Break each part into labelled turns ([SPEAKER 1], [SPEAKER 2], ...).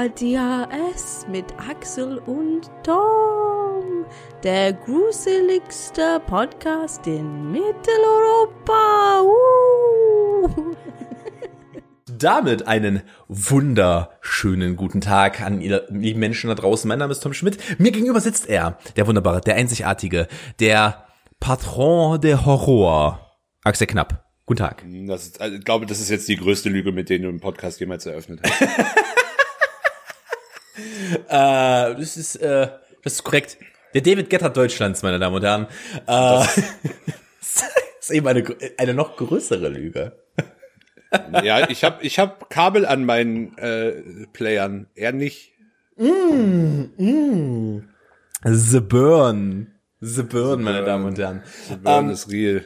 [SPEAKER 1] ADHS mit Axel und Tom. Der gruseligste Podcast in Mitteleuropa. Uh.
[SPEAKER 2] Damit einen wunderschönen guten Tag an ihr lieben Menschen da draußen. Mein Name ist Tom Schmidt. Mir gegenüber sitzt er, der wunderbare, der einzigartige, der Patron der Horror. Axel Knapp. Guten Tag.
[SPEAKER 3] Das ist, also ich glaube, das ist jetzt die größte Lüge, mit der du einen Podcast jemals eröffnet hast.
[SPEAKER 2] äh, das ist, äh, das ist korrekt. Der David Getter Deutschlands, meine Damen und Herren. Äh, das ist eben eine, eine noch größere Lüge.
[SPEAKER 3] ja, ich habe ich hab Kabel an meinen äh, Playern, er nicht.
[SPEAKER 2] Mm, mm. The Burn. The Burn, meine Damen und Herren.
[SPEAKER 3] The Burn um, ist real.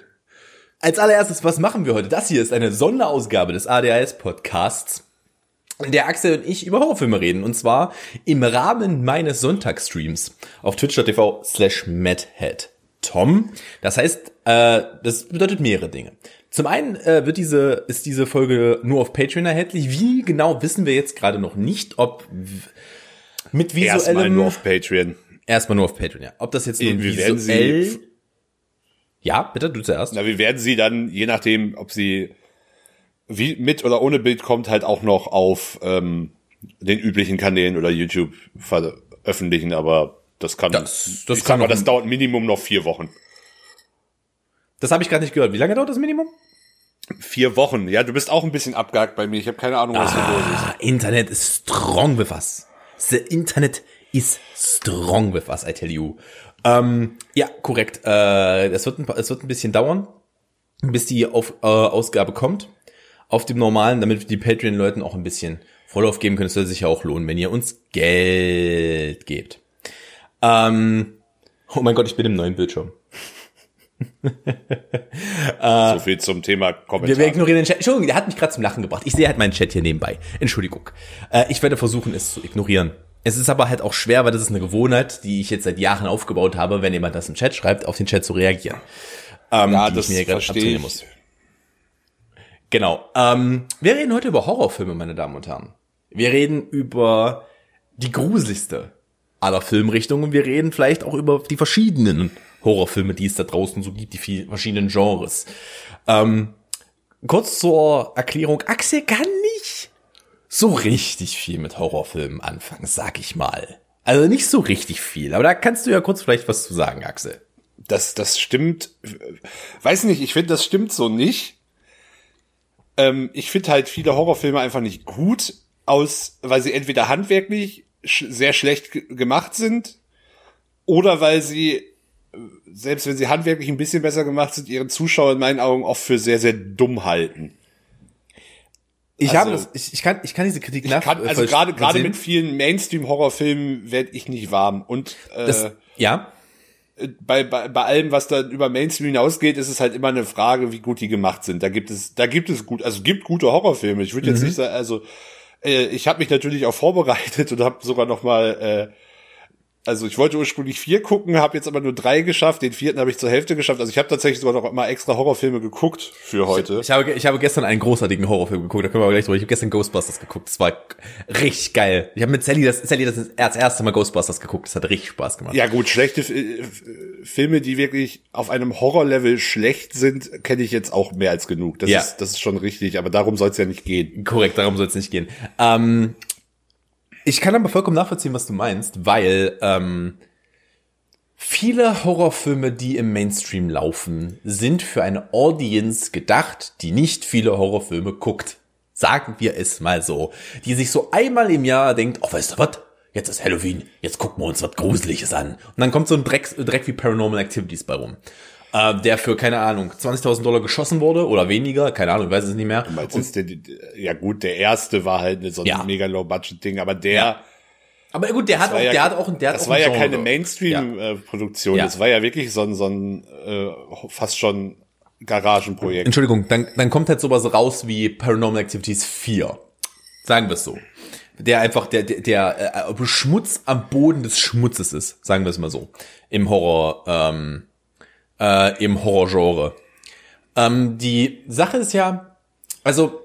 [SPEAKER 2] Als allererstes, was machen wir heute? Das hier ist eine Sonderausgabe des ADHS-Podcasts, in der Axel und ich über Horrorfilme reden. Und zwar im Rahmen meines Sonntagsstreams auf twitch.tv slash madhead. Tom. Das heißt, äh, das bedeutet mehrere Dinge. Zum einen äh, wird diese, ist diese Folge nur auf Patreon erhältlich. Wie genau wissen wir jetzt gerade noch nicht, ob mit visuellem...
[SPEAKER 3] Erstmal nur auf Patreon.
[SPEAKER 2] Erstmal nur auf Patreon, ja. Ob das jetzt nur
[SPEAKER 3] visuell...
[SPEAKER 2] Ja, bitte, du zuerst.
[SPEAKER 3] Na, wir werden sie dann, je nachdem, ob sie wie mit oder ohne Bild kommt, halt auch noch auf ähm, den üblichen Kanälen oder YouTube veröffentlichen, aber das kann,
[SPEAKER 2] das, das kann
[SPEAKER 3] mal, das dauert Minimum noch vier Wochen.
[SPEAKER 2] Das habe ich gerade nicht gehört. Wie lange dauert das Minimum?
[SPEAKER 3] Vier Wochen. Ja, du bist auch ein bisschen abgehakt bei mir. Ich habe keine Ahnung, was
[SPEAKER 2] ah,
[SPEAKER 3] hier los ist.
[SPEAKER 2] Internet is strong with us. The Internet is strong with us, I tell you. Ähm, ja, korrekt. Äh, es, wird ein, es wird ein bisschen dauern, bis die auf, äh, Ausgabe kommt. Auf dem normalen, damit die Patreon-Leuten auch ein bisschen Vorlauf geben können. Es soll sich ja auch lohnen, wenn ihr uns Geld gebt. Ähm, oh mein Gott, ich bin im neuen Bildschirm.
[SPEAKER 3] so viel zum Thema
[SPEAKER 2] Kommentar. Wir ignorieren den Chat. Entschuldigung, der hat mich gerade zum Lachen gebracht. Ich sehe halt meinen Chat hier nebenbei. Entschuldigung. Äh, ich werde versuchen, es zu ignorieren. Es ist aber halt auch schwer, weil das ist eine Gewohnheit, die ich jetzt seit Jahren aufgebaut habe, wenn jemand das im Chat schreibt, auf den Chat zu reagieren.
[SPEAKER 3] Ähm, ja, das ich mir verstehe ich. Muss.
[SPEAKER 2] Genau. Ähm, wir reden heute über Horrorfilme, meine Damen und Herren. Wir reden über die gruseligste aller Filmrichtungen. Wir reden vielleicht auch über die verschiedenen Horrorfilme, die es da draußen so gibt, die verschiedenen Genres. Ähm, kurz zur Erklärung. Axel kann nicht so richtig viel mit Horrorfilmen anfangen, sag ich mal. Also nicht so richtig viel, aber da kannst du ja kurz vielleicht was zu sagen, Axel.
[SPEAKER 3] Das, das stimmt. Weiß nicht, ich finde, das stimmt so nicht. Ähm, ich finde halt viele Horrorfilme einfach nicht gut, aus, weil sie entweder handwerklich sch sehr schlecht gemacht sind oder weil sie, selbst wenn sie handwerklich ein bisschen besser gemacht sind, ihren Zuschauer in meinen Augen oft für sehr, sehr dumm halten.
[SPEAKER 2] Ich also, habe das, ich, ich kann, ich kann diese Kritik nach.
[SPEAKER 3] Kann, also gerade gerade mit vielen Mainstream-Horrorfilmen werde ich nicht warm und äh,
[SPEAKER 2] das, ja.
[SPEAKER 3] Bei, bei, bei allem, was da über Mainstream hinausgeht, ist es halt immer eine Frage, wie gut die gemacht sind. Da gibt es, da gibt es gut, also gibt gute Horrorfilme. Ich würde jetzt mhm. nicht sagen, also äh, ich habe mich natürlich auch vorbereitet und habe sogar noch mal äh, also ich wollte ursprünglich vier gucken, habe jetzt aber nur drei geschafft. Den vierten habe ich zur Hälfte geschafft. Also ich habe tatsächlich sogar noch mal extra Horrorfilme geguckt für heute.
[SPEAKER 2] Ich, ich, habe, ich habe gestern einen großartigen Horrorfilm geguckt. Da können wir aber gleich drüber. Ich habe gestern Ghostbusters geguckt. Das war richtig geil. Ich habe mit Sally das, Sally das als erste Mal Ghostbusters geguckt. Das hat richtig Spaß gemacht.
[SPEAKER 3] Ja gut, schlechte Filme, die wirklich auf einem Horrorlevel schlecht sind, kenne ich jetzt auch mehr als genug. Das
[SPEAKER 2] ja.
[SPEAKER 3] ist das ist schon richtig. Aber darum soll es ja nicht gehen.
[SPEAKER 2] Korrekt, darum soll es nicht gehen. Ähm, ich kann aber vollkommen nachvollziehen, was du meinst, weil ähm, Viele Horrorfilme, die im Mainstream laufen, sind für eine Audience gedacht, die nicht viele Horrorfilme guckt. Sagen wir es mal so. Die sich so einmal im Jahr denkt, oh, weißt du was? Jetzt ist Halloween, jetzt gucken wir uns was Gruseliges an. Und dann kommt so ein Dreck, Dreck wie Paranormal Activities bei rum. Äh, der für, keine Ahnung, 20.000 Dollar geschossen wurde oder weniger, keine Ahnung, ich weiß es nicht mehr.
[SPEAKER 3] Und, der, ja gut, der erste war halt so ein ja. mega Low-Budget-Ding, aber der... Ja
[SPEAKER 2] aber gut, der hat auch, ja, der hat auch, der
[SPEAKER 3] hat
[SPEAKER 2] das
[SPEAKER 3] auch war ja Genre. keine Mainstream-Produktion. Ja. Das war ja wirklich so ein, so ein äh, fast schon Garagenprojekt.
[SPEAKER 2] Entschuldigung, dann, dann kommt halt sowas raus wie Paranormal Activities 4. Sagen wir es so. Der einfach, der, der, der äh, Schmutz am Boden des Schmutzes ist, sagen wir es mal so. Im Horror, ähm, äh, im Horrorgenre. Ähm, die Sache ist ja, also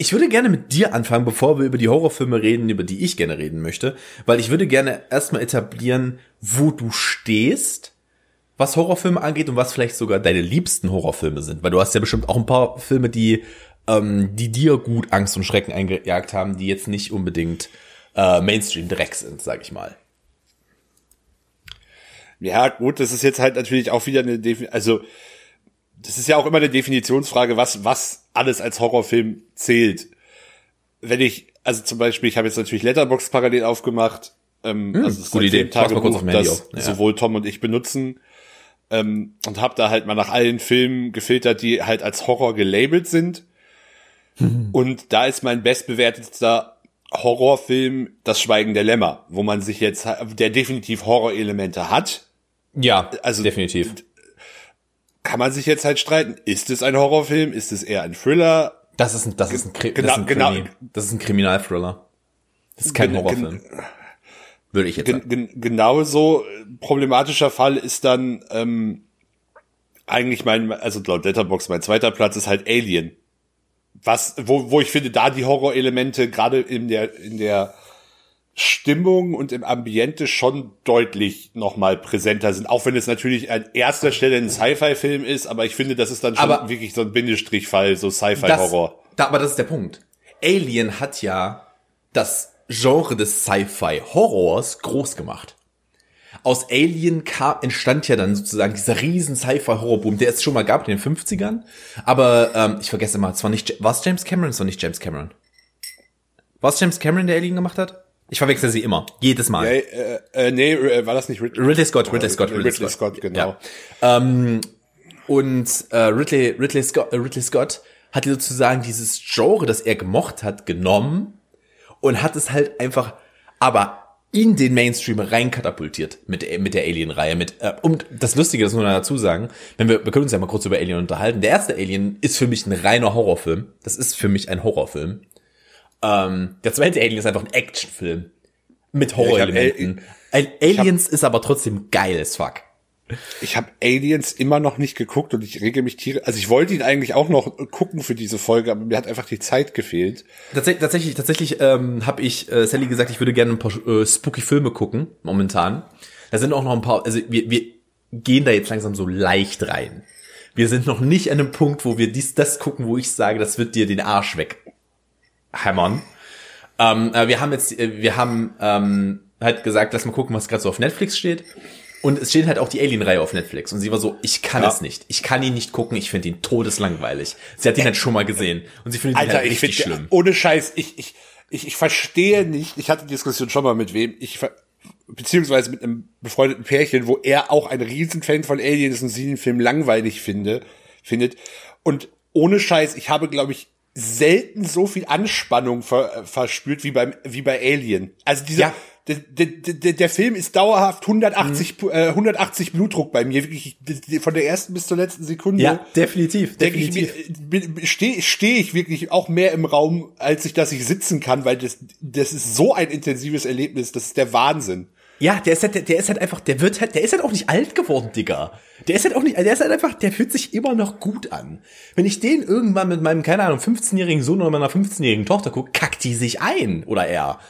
[SPEAKER 2] Ich würde gerne mit dir anfangen, bevor wir über die Horrorfilme reden, über die ich gerne reden möchte, weil ich würde gerne erstmal etablieren, wo du stehst, was Horrorfilme angeht und was vielleicht sogar deine liebsten Horrorfilme sind, weil du hast ja bestimmt auch ein paar Filme, die ähm, die dir gut Angst und Schrecken eingejagt haben, die jetzt nicht unbedingt äh, Mainstream-Dreck sind, sag ich mal.
[SPEAKER 3] Ja, gut, das ist jetzt halt natürlich auch wieder eine, Defi also das ist ja auch immer eine Definitionsfrage, was, was alles als Horrorfilm zählt. Wenn ich, also zum Beispiel, ich habe jetzt natürlich Letterbox parallel aufgemacht, ähm,
[SPEAKER 2] Hm,
[SPEAKER 3] also das
[SPEAKER 2] gute
[SPEAKER 3] ist
[SPEAKER 2] Idee.
[SPEAKER 3] ein Tagebuch,
[SPEAKER 2] dem Handy
[SPEAKER 3] das.
[SPEAKER 2] Ja.
[SPEAKER 3] sowohl Tom und ich benutzen ähm, und habe da halt mal nach allen Filmen gefiltert, die halt als Horror gelabelt sind. Und da ist mein bestbewertetster Horrorfilm Das Schweigen der Lämmer, wo man sich jetzt, der definitiv Horrorelemente hat,
[SPEAKER 2] Ja,
[SPEAKER 3] Also-
[SPEAKER 2] definitiv.
[SPEAKER 3] kann man sich jetzt halt streiten. Ist es ein Horrorfilm? Ist es eher ein Thriller?
[SPEAKER 2] Das ist ein, das ist ein, Kri
[SPEAKER 3] Genau-
[SPEAKER 2] das ist ein,
[SPEAKER 3] genau-
[SPEAKER 2] Krimi. Das ist ein Kriminalthriller. Das ist kein Horrorfilm. Würde ich jetzt
[SPEAKER 3] Gen
[SPEAKER 2] sagen.
[SPEAKER 3] gen genauso äh, problematischer Fall ist dann ähm, eigentlich mein, also laut Letterbox mein zweiter Platz ist halt Alien. Was, wo, wo ich finde, da die Horrorelemente gerade in der, in der Stimmung und im Ambiente schon deutlich nochmal präsenter sind. Auch wenn es natürlich an erster Stelle ein Sci-Fi-Film ist, aber ich finde, das ist dann schon
[SPEAKER 2] Aber-
[SPEAKER 3] wirklich so ein Bindestrichfall, so Sci-Fi-Horror.
[SPEAKER 2] da, aber das ist der Punkt. Alien hat ja das Genre des Sci-Fi-Horrors groß gemacht. Aus Alien kam, entstand ja dann sozusagen dieser riesen Sci-Fi-Horrorboom, der es schon mal gab in den 50ern. Aber ähm, ich vergesse mal, es war nicht, war es James Cameron? Es war nicht James Cameron. War es James Cameron, der Alien gemacht hat? Ich verwechsel sie immer. Jedes Mal.
[SPEAKER 3] Äh, äh, äh, nee, äh, war das nicht Ridley?
[SPEAKER 2] Ridley Scott, Ridley Scott,
[SPEAKER 3] Ridley, Scott, genau.
[SPEAKER 2] Ja. Ähm, und äh, Ridley, Ridley, Scott, äh, Ridley Scott hat sozusagen dieses Genre, das er gemocht hat, genommen und hat es halt einfach, aber in den Mainstream reinkatapultiert mit, der- mit der Alien-Reihe. Mit äh, und das Lustige, das muss man dazu sagen, wenn wir, wir können uns ja mal kurz über Alien unterhalten. Der erste Alien ist für mich ein reiner Horrorfilm. Das ist für mich ein Horrorfilm. Ähm, der zweite Alien ist einfach ein Actionfilm mit Horrorelementen. Al- Aliens ist aber trotzdem geil as fuck.
[SPEAKER 3] Ich habe Aliens immer noch nicht geguckt und ich rege mich tiere. Also ich wollte ihn eigentlich auch noch gucken für diese Folge, aber mir hat einfach die Zeit gefehlt.
[SPEAKER 2] Tatsächlich, tatsächlich, tatsächlich ähm, habe ich äh, Sally gesagt, ich würde gerne ein paar äh, spooky Filme gucken, momentan. Da sind auch noch ein paar, also wir, wir gehen da jetzt langsam so leicht rein. Wir sind noch nicht an einem Punkt, wo wir dies, das gucken, wo ich sage, das wird dir den Arsch weghämmern. Ähm, äh, wir haben jetzt, äh, wir haben ähm, halt gesagt, lass mal gucken, was gerade so auf Netflix steht. Und es steht halt auch die Alien-Reihe auf Netflix. Und sie war so, ich kann
[SPEAKER 3] Ja.
[SPEAKER 2] es nicht. Ich kann ihn nicht gucken. Ich finde ihn todeslangweilig. Sie hat ihn halt schon mal gesehen. Und sie findet ihn
[SPEAKER 3] Alter,
[SPEAKER 2] halt
[SPEAKER 3] ich
[SPEAKER 2] richtig
[SPEAKER 3] finde,
[SPEAKER 2] schlimm.
[SPEAKER 3] ohne Scheiß, ich, ich, ich, ich verstehe nicht, ich hatte die Diskussion schon mal mit wem, ich, beziehungsweise mit einem befreundeten Pärchen, wo er auch ein Riesenfan von Alien ist und sie den Film langweilig finde, findet. Und ohne Scheiß, ich habe, glaube ich, selten so viel Anspannung ver, verspürt wie beim, wie bei Alien. Also dieser,
[SPEAKER 2] Ja.
[SPEAKER 3] der, der, der, der Film ist dauerhaft 180,
[SPEAKER 2] Mhm.
[SPEAKER 3] äh, 180 Blutdruck bei mir, wirklich von der ersten bis zur letzten Sekunde
[SPEAKER 2] Ja, definitiv, definitiv.
[SPEAKER 3] mir, stehe steh ich wirklich auch mehr im Raum, als ich, dass ich sitzen kann, weil das, das ist so ein intensives Erlebnis, das ist der Wahnsinn.
[SPEAKER 2] Ja, der ist halt, der, ist halt einfach, der wird halt, der ist halt auch nicht alt geworden, Digga. Der ist halt auch nicht, der ist halt einfach, der fühlt sich immer noch gut an. Wenn ich den irgendwann mit meinem, keine Ahnung, 15-jährigen Sohn oder meiner 15-jährigen Tochter gucke, kackt die sich ein. Oder er.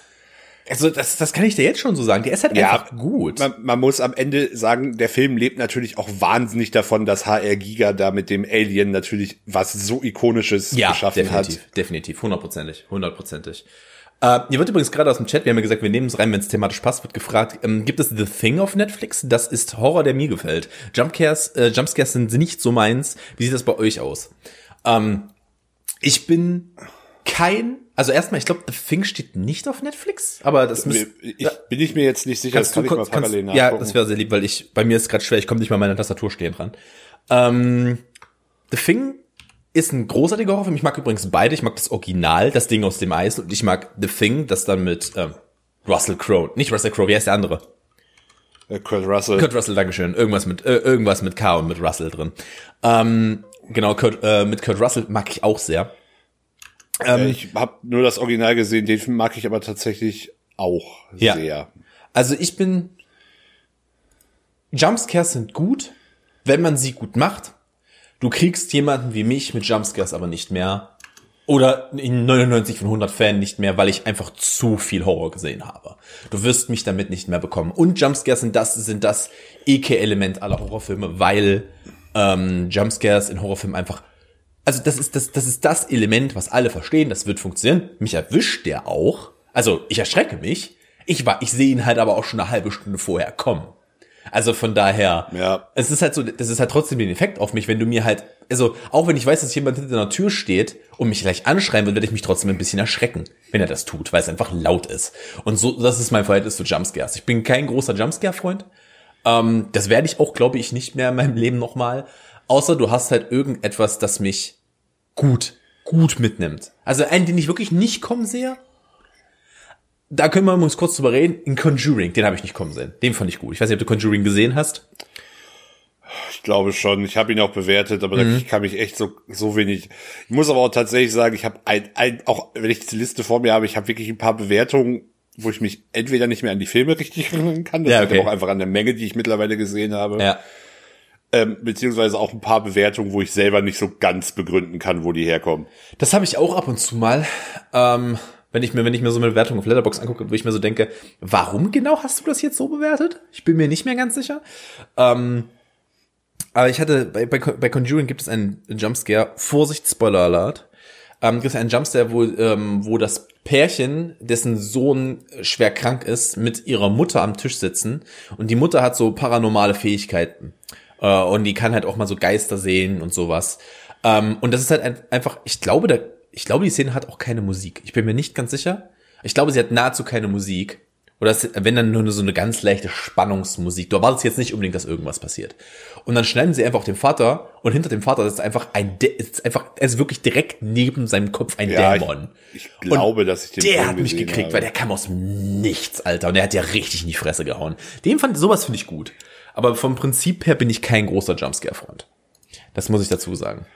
[SPEAKER 2] Also, das, das kann ich dir jetzt schon so sagen. Der ist halt
[SPEAKER 3] Ja,
[SPEAKER 2] einfach gut.
[SPEAKER 3] Man, man muss am Ende sagen, der Film lebt natürlich auch wahnsinnig davon, dass HR Giga da mit dem Alien natürlich was so ikonisches
[SPEAKER 2] Ja,
[SPEAKER 3] geschaffen
[SPEAKER 2] definitiv,
[SPEAKER 3] hat.
[SPEAKER 2] definitiv, hundertprozentig, hundertprozentig. Äh, hier wird übrigens gerade aus dem Chat, wir haben ja gesagt, wir nehmen es rein, wenn es thematisch passt, wird gefragt, ähm, gibt es The Thing auf Netflix? Das ist Horror, der mir gefällt. Jumpscares, äh, Jumpscares sind nicht so meins. Wie sieht das bei euch aus? Ähm, ich bin kein, also erstmal, ich glaube, The Thing steht nicht auf Netflix, aber das müsste
[SPEAKER 3] Ich, bin ich mir jetzt nicht sicher, das
[SPEAKER 2] Kannst du
[SPEAKER 3] kann ich mal
[SPEAKER 2] kannst,
[SPEAKER 3] parallel
[SPEAKER 2] ja, das wäre sehr lieb, weil ich, bei mir ist gerade schwer, ich komme nicht mal an meine Tastatur stehen dran. Ähm, The Thing ist ein großartiger Horrorfilm. Ich mag übrigens beide. Ich mag das Original, das Ding aus dem Eis, und ich mag The Thing, das dann mit ähm, Russell Crowe. Nicht Russell Crowe, wie heißt der andere?
[SPEAKER 3] Äh, Kurt Russell.
[SPEAKER 2] Kurt Russell, Dankeschön. Irgendwas mit äh, irgendwas mit K und mit Russell drin. Ähm, genau, Kurt, äh, mit Kurt Russell mag ich auch sehr.
[SPEAKER 3] Äh, ich habe nur das Original gesehen, den Film mag ich aber tatsächlich auch
[SPEAKER 2] Ja.
[SPEAKER 3] sehr.
[SPEAKER 2] Also ich bin. Jumpscares sind gut, wenn man sie gut macht. Du kriegst jemanden wie mich mit Jumpscares aber nicht mehr Oder in 99 von 100 Fällen nicht mehr, weil ich einfach zu viel Horror gesehen habe. Du wirst mich damit nicht mehr bekommen. Und Jumpscares sind das, sind das Ekel-Element aller Horrorfilme, weil ähm, Jumpscares in Horrorfilmen einfach also das ist das, das ist das Element, was alle verstehen, das wird funktionieren. Mich erwischt der auch. Also ich erschrecke mich. Ich war, ich sehe ihn halt aber auch schon eine halbe Stunde vorher kommen. Also von daher,
[SPEAKER 3] Ja.
[SPEAKER 2] es ist halt so, das ist halt trotzdem den Effekt auf mich, wenn du mir halt, also auch wenn ich weiß, dass jemand hinter der Tür steht und mich gleich anschreien will, werde ich mich trotzdem ein bisschen erschrecken, wenn er das tut, weil es einfach laut ist. Und so, das ist mein Verhältnis zu Jumpscares. Ich bin kein großer Jumpscare-Freund. Ähm, das werde ich auch, glaube ich, nicht mehr in meinem Leben nochmal. Außer du hast halt irgendetwas, das mich gut, gut mitnimmt. Also einen, den ich wirklich nicht kommen sehe, da können wir uns kurz drüber reden. In Conjuring, den habe ich nicht kommen sehen. Den fand ich gut. Ich weiß nicht, ob du Conjuring gesehen hast.
[SPEAKER 3] Ich glaube schon. Ich habe ihn auch bewertet, aber da kann mich echt so so wenig. Ich muss aber auch tatsächlich sagen, ich habe ein, ein auch wenn ich die Liste vor mir habe, ich habe wirklich ein paar Bewertungen, wo ich mich entweder nicht mehr an die Filme richtig erinnern kann, das
[SPEAKER 2] Ja, okay.
[SPEAKER 3] auch einfach an der Menge, die ich mittlerweile gesehen habe,
[SPEAKER 2] Ja.
[SPEAKER 3] ähm, beziehungsweise auch ein paar Bewertungen, wo ich selber nicht so ganz begründen kann, wo die herkommen.
[SPEAKER 2] Das habe ich auch ab und zu mal. Ähm, wenn ich mir, wenn ich mir so eine Bewertung auf Letterbox angucke, wo ich mir so denke, warum genau hast du das jetzt so bewertet? Ich bin mir nicht mehr ganz sicher. Ähm, aber ich hatte, bei, bei, bei Conjuring gibt es einen Jumpscare. Vorsicht, Spoiler Alert. Ähm, gibt es einen Jumpscare, wo, ähm, wo das Pärchen, dessen Sohn schwer krank ist, mit ihrer Mutter am Tisch sitzen. Und die Mutter hat so paranormale Fähigkeiten. Äh, und die kann halt auch mal so Geister sehen und sowas. Ähm, und das ist halt ein, einfach, ich glaube, da, ich glaube, die Szene hat auch keine Musik. Ich bin mir nicht ganz sicher. Ich glaube, sie hat nahezu keine Musik. Oder es, wenn dann nur so eine ganz leichte Spannungsmusik. Du erwartest jetzt nicht unbedingt, dass irgendwas passiert. Und dann schneiden sie einfach auf den Vater und hinter dem Vater ist einfach ein, Dä- ist einfach, er ist wirklich direkt neben seinem Kopf ein
[SPEAKER 3] Ja,
[SPEAKER 2] Dämon.
[SPEAKER 3] Ich, ich glaube, dass ich den
[SPEAKER 2] Der
[SPEAKER 3] Film
[SPEAKER 2] hat mich gekriegt,
[SPEAKER 3] habe.
[SPEAKER 2] weil der kam aus dem Nichts, Alter. Und der hat ja richtig in die Fresse gehauen. Dem fand, sowas finde ich gut. Aber vom Prinzip her bin ich kein großer Jumpscare-Freund. Das muss ich dazu sagen.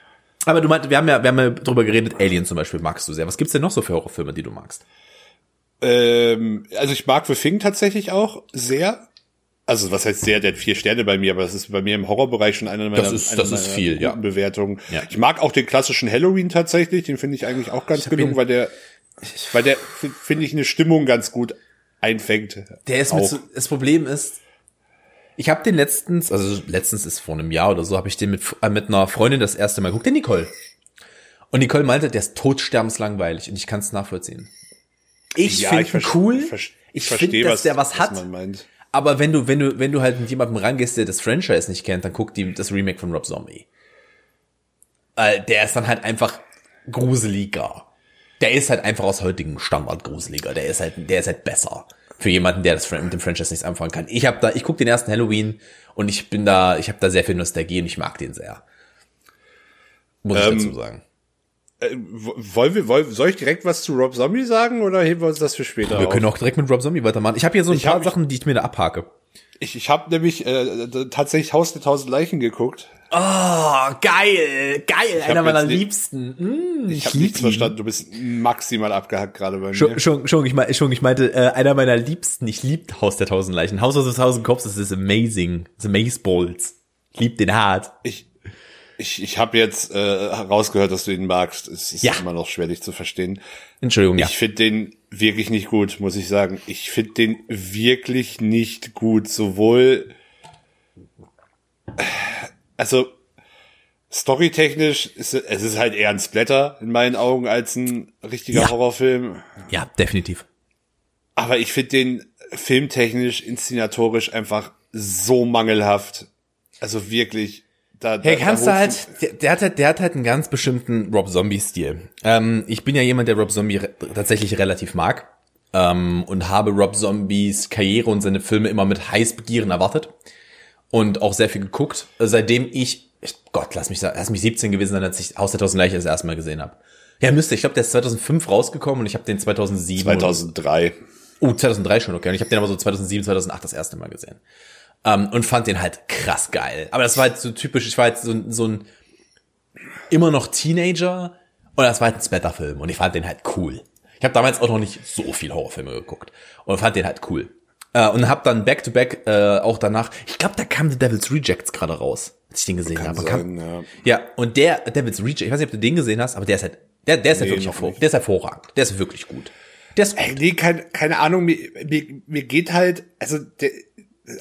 [SPEAKER 2] Aber du meint, wir haben ja, wir haben ja drüber geredet, Alien zum Beispiel magst du sehr. Was gibt's denn noch so für Horrorfilme, die du magst?
[SPEAKER 3] Ähm, also ich mag The Thing tatsächlich auch sehr. Also was heißt sehr, der hat vier Sterne bei mir, aber das ist bei mir im Horrorbereich schon einer meiner,
[SPEAKER 2] Das ist- das ist viel, ja.
[SPEAKER 3] Bewertungen.
[SPEAKER 2] Ja.
[SPEAKER 3] Ich mag auch den klassischen Halloween tatsächlich, den finde ich eigentlich auch ganz gelungen, weil der, weil der finde ich eine Stimmung ganz gut einfängt.
[SPEAKER 2] Der ist mit
[SPEAKER 3] auch.
[SPEAKER 2] so, das Problem ist, ich habe den letztens, also letztens ist vor einem Jahr oder so, habe ich den mit, äh, mit einer Freundin das erste Mal geguckt, der Nicole. Und Nicole meinte, der ist totsterbenslangweilig und ich kann es nachvollziehen. Ich
[SPEAKER 3] Ja,
[SPEAKER 2] finde ihn cool.
[SPEAKER 3] ich verste-
[SPEAKER 2] Ich
[SPEAKER 3] verstehe,
[SPEAKER 2] finde, dass der was hat.
[SPEAKER 3] man meint.
[SPEAKER 2] Aber wenn du, wenn du, wenn du halt mit jemandem rangehst, der das Franchise nicht kennt, dann guck die, das Remake von Rob Zombie. Äh, der ist dann halt einfach gruseliger. Der ist halt einfach aus heutigem Standard gruseliger. Der ist halt, der ist halt besser. Für jemanden, der das mit dem Franchise nichts anfangen kann. Ich habe da, ich guck den ersten Halloween und ich bin da, ich habe da sehr viel Nostalgie und ich mag den sehr. Muss ich
[SPEAKER 3] Ähm,
[SPEAKER 2] dazu sagen.
[SPEAKER 3] Äh, wo- wollen wir, wollen, soll ich direkt was zu Rob Zombie sagen oder heben wir uns das für später
[SPEAKER 2] Wir
[SPEAKER 3] auf?
[SPEAKER 2] können auch direkt mit Rob Zombie weitermachen. Ich habe hier so ein
[SPEAKER 3] Ich
[SPEAKER 2] paar Sachen, die ich mir da abhake.
[SPEAKER 3] Ich, ich habe nämlich äh, tatsächlich Haus der tausend Leichen geguckt.
[SPEAKER 2] Oh, geil, geil, einer
[SPEAKER 3] hab
[SPEAKER 2] meiner
[SPEAKER 3] nicht-
[SPEAKER 2] Liebsten. Mm,
[SPEAKER 3] Ich habe nichts verstanden. Du bist maximal abgehackt gerade bei mir.
[SPEAKER 2] Schon, schon, schon, ich, mein, schon, ich meinte, äh, einer meiner Liebsten, ich lieb Haus der Tausend Leichen. Haus aus der Tausend Cops, das ist amazing. The Maze Balls. Ich lieb den hart.
[SPEAKER 3] Ich, ich, ich habe jetzt äh, herausgehört, dass du ihn magst. Es ist
[SPEAKER 2] Ja.
[SPEAKER 3] immer noch schwer, dich zu verstehen.
[SPEAKER 2] Entschuldigung, ja.
[SPEAKER 3] Ich finde den wirklich nicht gut, muss ich sagen. Ich finde den wirklich nicht gut. Sowohl, also storytechnisch ist es ist halt eher ein Splatter in meinen Augen als ein richtiger
[SPEAKER 2] Ja.
[SPEAKER 3] Horrorfilm.
[SPEAKER 2] Ja, definitiv.
[SPEAKER 3] Aber ich finde den filmtechnisch, inszenatorisch einfach so mangelhaft. Also wirklich. Da,
[SPEAKER 2] Hey,
[SPEAKER 3] da,
[SPEAKER 2] kannst
[SPEAKER 3] da
[SPEAKER 2] du halt, der, der hat halt, der hat halt einen ganz bestimmten Rob Zombie-Stil. Ähm, ich bin ja jemand, der Rob Zombie re tatsächlich relativ mag. Ähm, und habe Rob Zombies Karriere und seine Filme immer mit Heißbegieren erwartet. Und auch sehr viel geguckt. Seitdem ich, Gott, lass mich lass mich 17 gewesen sein, als ich Haus der Tausend Leichen das erste Mal gesehen habe. Ja, müsste. Ich glaube, der ist 2005 rausgekommen und ich habe den 2007. oder-
[SPEAKER 3] 2003.
[SPEAKER 2] Oh, 2003 schon, okay. Und ich habe den aber so 2007, 2008 das erste Mal gesehen. Ähm, und fand den halt krass geil. Aber das war halt so typisch, ich war halt so, so ein immer noch Teenager und das war halt ein Splatter-Film und ich fand den halt cool. Ich habe damals auch noch nicht so viel Horrorfilme geguckt und fand den halt cool. Äh, und hab dann Back-to-Back äh, auch danach, ich glaube, da kam The Devil's Rejects gerade raus, als ich den gesehen
[SPEAKER 3] Kann
[SPEAKER 2] habe.
[SPEAKER 3] sein,
[SPEAKER 2] Kam,
[SPEAKER 3] ja.
[SPEAKER 2] ja, und der Devil's Rejects, ich weiß nicht, ob du den gesehen hast, aber der ist halt Der, der ist ja
[SPEAKER 3] Nee,
[SPEAKER 2] wirklich
[SPEAKER 3] noch
[SPEAKER 2] hervor, der ist hervorragend. Der ist wirklich gut. Der ist
[SPEAKER 3] Ey,
[SPEAKER 2] gut.
[SPEAKER 3] nee, kein, keine Ahnung, mir, mir, mir geht halt, also der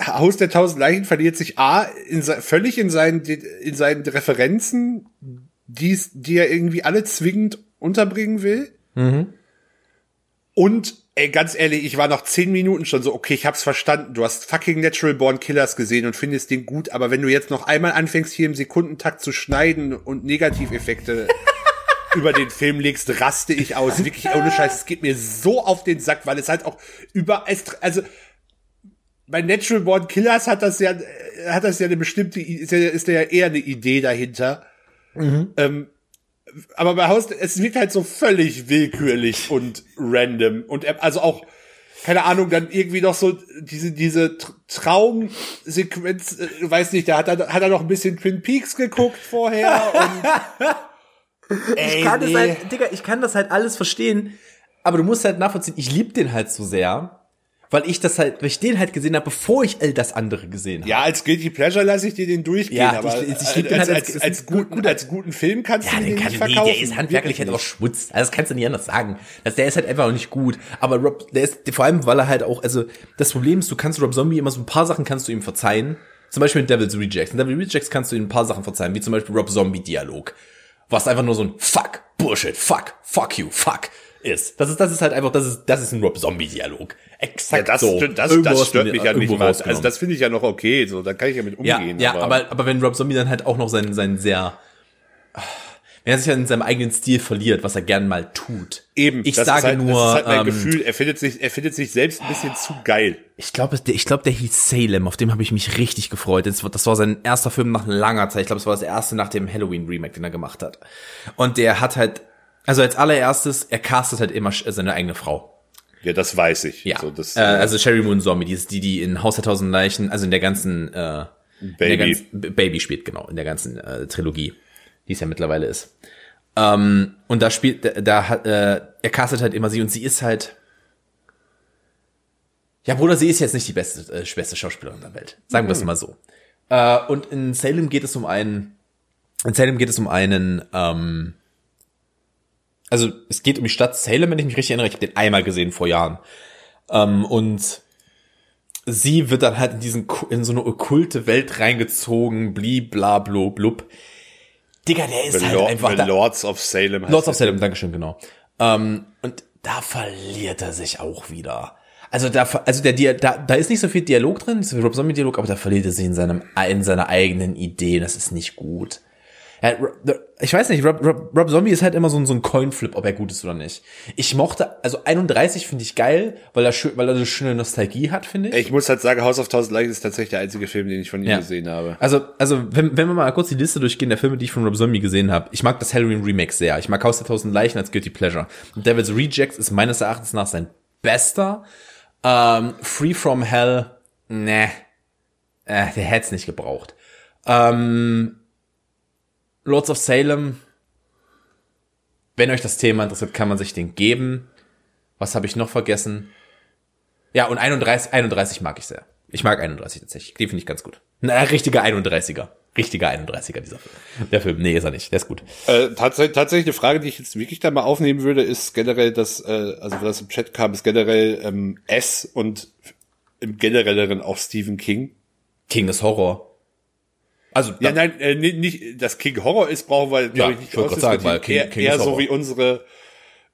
[SPEAKER 3] Haus der tausend Leichen verliert sich A in, völlig in seinen, in seinen Referenzen, die's, die er irgendwie alle zwingend unterbringen will. Und ey, ganz ehrlich, ich war nach zehn Minuten schon so, okay, ich hab's verstanden. Du hast fucking Natural Born Killers gesehen und findest den gut, aber wenn du jetzt noch einmal anfängst, hier im Sekundentakt zu schneiden und Negativeffekte über den Film legst, raste ich aus. Wirklich ohne Scheiß. Es geht mir so auf den Sack, weil es halt auch über, also, bei Natural Born Killers hat das ja, äh, hat das ja eine bestimmte, ist ja, ist ja eher eine Idee dahinter. Ähm, aber bei Haus, es wirkt halt so völlig willkürlich und random und er- also auch, keine Ahnung, dann irgendwie noch so diese, diese Tr- Traumsequenz, äh, weiß nicht, da hat er, hat er noch ein bisschen Twin Peaks geguckt vorher und Ey,
[SPEAKER 2] ich kann
[SPEAKER 3] nee.
[SPEAKER 2] das halt, Digga, ich kann das halt alles verstehen, aber du musst halt nachvollziehen, ich lieb den halt so sehr, weil ich das halt, weil ich den halt gesehen habe, bevor ich all das andere gesehen habe.
[SPEAKER 3] Ja, als Guilty Pleasure lasse ich dir den durchgehen,
[SPEAKER 2] Ja,
[SPEAKER 3] aber
[SPEAKER 2] ich- ich den
[SPEAKER 3] als,
[SPEAKER 2] halt
[SPEAKER 3] als,
[SPEAKER 2] als-
[SPEAKER 3] als, guten,
[SPEAKER 2] guter-
[SPEAKER 3] als guten Film kannst
[SPEAKER 2] Ja,
[SPEAKER 3] du
[SPEAKER 2] den
[SPEAKER 3] den
[SPEAKER 2] kann
[SPEAKER 3] nicht
[SPEAKER 2] nee,
[SPEAKER 3] verkaufen.
[SPEAKER 2] der ist handwerklich halt auch Schmutz. Also das kannst du nicht anders sagen. Das, der ist halt einfach auch nicht gut. Aber Rob, der ist, vor allem, weil er halt auch, also das Problem ist, du kannst Rob Zombie immer so ein paar Sachen kannst du ihm verzeihen. Zum Beispiel in Devil's Rejects. In Devil's Rejects kannst du ihm ein paar Sachen verzeihen, wie zum Beispiel Rob Zombie Dialog. Was einfach nur so ein Fuck, Bullshit, Fuck, Fuck you, Fuck ist. Das ist, das ist halt einfach, das ist, das ist ein Rob Zombie Dialog. Exakt
[SPEAKER 3] Ja, das,
[SPEAKER 2] so.
[SPEAKER 3] stört- das, das
[SPEAKER 2] aus
[SPEAKER 3] stört mich ja nicht mal. Also das finde ich ja noch okay, so, da kann ich ja mit
[SPEAKER 2] Ja,
[SPEAKER 3] umgehen.
[SPEAKER 2] ja, aber, aber wenn Rob Zombie dann halt auch noch seinen, seinen sehr, wenn er sich in seinem eigenen Stil verliert, was er gern mal tut.
[SPEAKER 3] eben,
[SPEAKER 2] Ich
[SPEAKER 3] das
[SPEAKER 2] sage
[SPEAKER 3] halt,
[SPEAKER 2] nur,
[SPEAKER 3] das ist halt mein
[SPEAKER 2] ähm,
[SPEAKER 3] Gefühl, er findet sich, er findet sich selbst ein bisschen zu geil.
[SPEAKER 2] Ich glaube, ich glaube, der hieß Salem, auf dem habe ich mich richtig gefreut. Das war, das war sein erster Film nach langer Zeit. Ich glaube, es war das erste nach dem Halloween Remake, den er gemacht hat. Und der hat halt, also als allererstes, er castet halt immer seine eigene Frau.
[SPEAKER 3] Ja, das weiß ich.
[SPEAKER 2] Ja.
[SPEAKER 3] So, das,
[SPEAKER 2] äh, also Sherry Moon Zombie, die ist die, die in Haus der Tausend Leichen, also in der ganzen äh,
[SPEAKER 3] Baby.
[SPEAKER 2] ganzen, Baby spielt, genau, in der ganzen äh, Trilogie, die es ja mittlerweile ist. Ähm, und da spielt, da, da hat, äh, er castet halt immer sie und sie ist halt. Ja, Bruder, sie ist jetzt nicht die beste, äh, beste Schauspielerin der Welt. Sagen wir es mal so. Äh, und in Salem geht es um einen, in Salem geht es um einen, ähm, also es geht um die Stadt Salem, wenn ich mich richtig erinnere. Ich habe den einmal gesehen vor Jahren. Ähm, und sie wird dann halt in diesen in so eine okkulte Welt reingezogen, blibla blub blub. Digga, der ist
[SPEAKER 3] The,
[SPEAKER 2] halt
[SPEAKER 3] Lord,
[SPEAKER 2] einfach
[SPEAKER 3] The
[SPEAKER 2] da.
[SPEAKER 3] Lords of Salem. heißt
[SPEAKER 2] Lords of. Salem, Dankeschön, genau. Ähm, und da verliert er sich auch wieder. Also da, also der, Dia- da, da ist nicht so viel Dialog drin, so viel Rob Zombie Dialog, aber da verliert er sich in seinem, in seiner eigenen Idee. Das ist nicht gut. Ja, ich weiß nicht, Rob, Rob, Rob Zombie ist halt immer so ein, so ein Coinflip, ob er gut ist oder nicht. Ich mochte, also 31 finde ich geil, weil er schön, weil er eine schöne Nostalgie hat, finde ich.
[SPEAKER 3] Ich muss halt sagen, Haus auf Tausend Leichen ist tatsächlich der einzige Film, den ich von ihm
[SPEAKER 2] Ja.
[SPEAKER 3] gesehen habe.
[SPEAKER 2] Also, also wenn, wenn wir mal kurz die Liste durchgehen der Filme, die ich von Rob Zombie gesehen habe. Ich mag das Halloween Remake sehr. Ich mag Haus der Tausend Leichen als Guilty Pleasure. Und Devil's Rejects ist meines Erachtens nach sein bester. Ähm, Free From Hell, ne, äh, der hätte es nicht gebraucht. Ähm, Lords of Salem, wenn euch das Thema interessiert, kann man sich den geben. Was habe ich noch vergessen? Ja, und 31, 31 mag ich sehr. Ich mag 31 tatsächlich. Den finde ich ganz gut. Na, richtiger 31er. Richtiger 31er, dieser Film. Der Film, nee, ist er nicht. Der ist gut.
[SPEAKER 3] Äh, tatsächlich, tatsächlich eine Frage, die ich jetzt wirklich da mal aufnehmen würde, ist generell das, äh, also was im Chat kam, ist generell ähm, S und im generelleren auch Stephen King.
[SPEAKER 2] King ist Horror. Also,
[SPEAKER 3] Ja, nein, äh, nicht, dass King Horror ist, brauchen wir, glaube ich, nicht
[SPEAKER 2] ich sagen, weil King-
[SPEAKER 3] eher,
[SPEAKER 2] King
[SPEAKER 3] eher
[SPEAKER 2] ist
[SPEAKER 3] so wie unsere,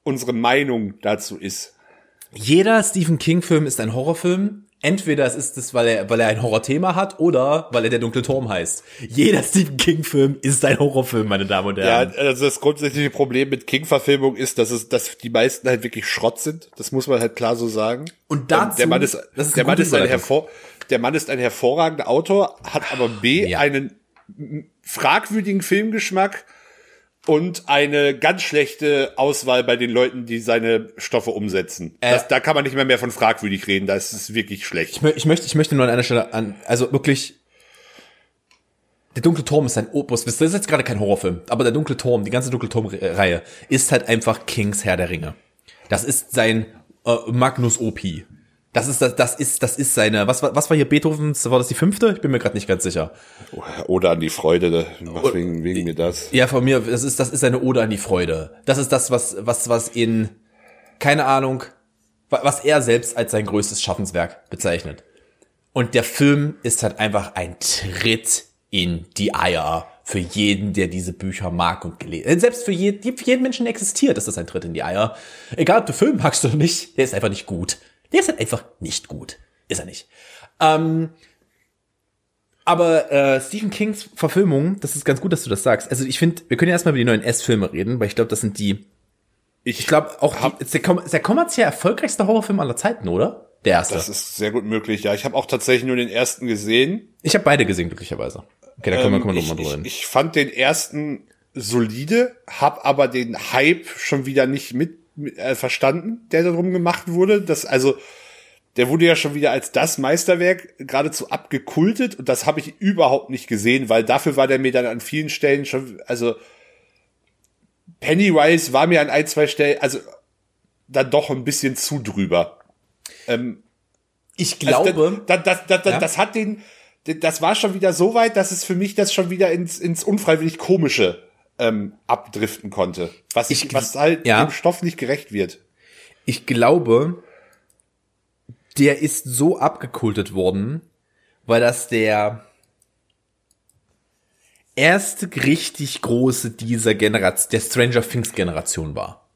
[SPEAKER 3] unsere Meinung dazu ist.
[SPEAKER 2] jeder Stephen King-Film ist ein Horrorfilm. Entweder es ist es, weil er, weil er ein Horrorthema hat, oder weil er der dunkle Turm heißt. Jeder Stephen King-Film ist ein Horrorfilm, meine Damen und
[SPEAKER 3] Ja,
[SPEAKER 2] Herren.
[SPEAKER 3] also das grundsätzliche Problem mit King-Verfilmung ist, dass es, dass die meisten halt wirklich Schrott sind. Das muss man halt klar so sagen.
[SPEAKER 2] Und dazu-
[SPEAKER 3] Ähm, der Mann ist,
[SPEAKER 2] das ist
[SPEAKER 3] der Mann ist ein hervor, der Mann ist ein hervorragender Autor, hat aber B
[SPEAKER 2] Ja.
[SPEAKER 3] einen fragwürdigen Filmgeschmack und eine ganz schlechte Auswahl bei den Leuten, die seine Stoffe umsetzen.
[SPEAKER 2] Äh,
[SPEAKER 3] das, da kann man nicht mehr mehr von fragwürdig reden, da ist es wirklich schlecht.
[SPEAKER 2] Ich, ich möchte, ich möchte nur an einer Stelle an, also wirklich, der dunkle Turm ist ein Opus. Das ist jetzt gerade kein Horrorfilm, aber der dunkle Turm, die ganze dunkle Turm-Reihe ist halt einfach Kings Herr der Ringe. Das ist sein äh, Magnus Opie. Das ist das, das ist das ist seine. Was war was war hier Beethovens? War das die fünfte? Ich bin mir gerade nicht ganz sicher.
[SPEAKER 3] Oder an die Freude, was wegen, wegen mir das.
[SPEAKER 2] Ja, von mir. Das ist das ist eine Ode an die Freude. Das ist das, was was was in keine Ahnung, was er selbst als sein größtes Schaffenswerk bezeichnet. Und der Film ist halt einfach ein Tritt in die Eier für jeden, der diese Bücher mag und gelesen. Äh, selbst für jeden, für jeden Menschen existiert, ist das ein Tritt in die Eier. Egal, ob du Film magst oder nicht, der ist einfach nicht gut. Der ist halt einfach nicht gut. Ist er nicht. Ähm, aber äh, Stephen Kings Verfilmung, das ist ganz gut, dass du das sagst. Also ich finde, wir können ja erstmal über die neuen S-Filme reden, weil ich glaube, das sind die. Ich, ich glaube auch, die, ist, der, ist der kommerziell erfolgreichste Horrorfilm aller Zeiten, oder? Der erste.
[SPEAKER 3] Das ist sehr gut möglich, ja. Ich habe auch tatsächlich nur den ersten gesehen.
[SPEAKER 2] Ich habe beide gesehen, glücklicherweise. Okay, da können wir, können wir
[SPEAKER 3] ähm,
[SPEAKER 2] nochmal drüber
[SPEAKER 3] Ich, ich fand den ersten solide, hab aber den Hype schon wieder nicht mit äh, verstanden, der darum gemacht wurde. Das also der wurde ja schon wieder als das Meisterwerk geradezu abgekultet und das habe ich überhaupt nicht gesehen, weil dafür war der mir dann an vielen Stellen schon, also Pennywise war mir an ein, zwei Stellen, also dann doch ein bisschen zu drüber. Ähm,
[SPEAKER 2] ich glaube,
[SPEAKER 3] also das, das, das, das, ja? das hat den, das war schon wieder so weit, dass es für mich das schon wieder ins, ins unfreiwillig komische ähm, abdriften konnte, was ich, was halt ja. dem Stoff nicht gerecht wird.
[SPEAKER 2] Ich glaube, der ist so abgekultet worden, weil das der erste richtig große dieser Generation, der Stranger Things Generation war.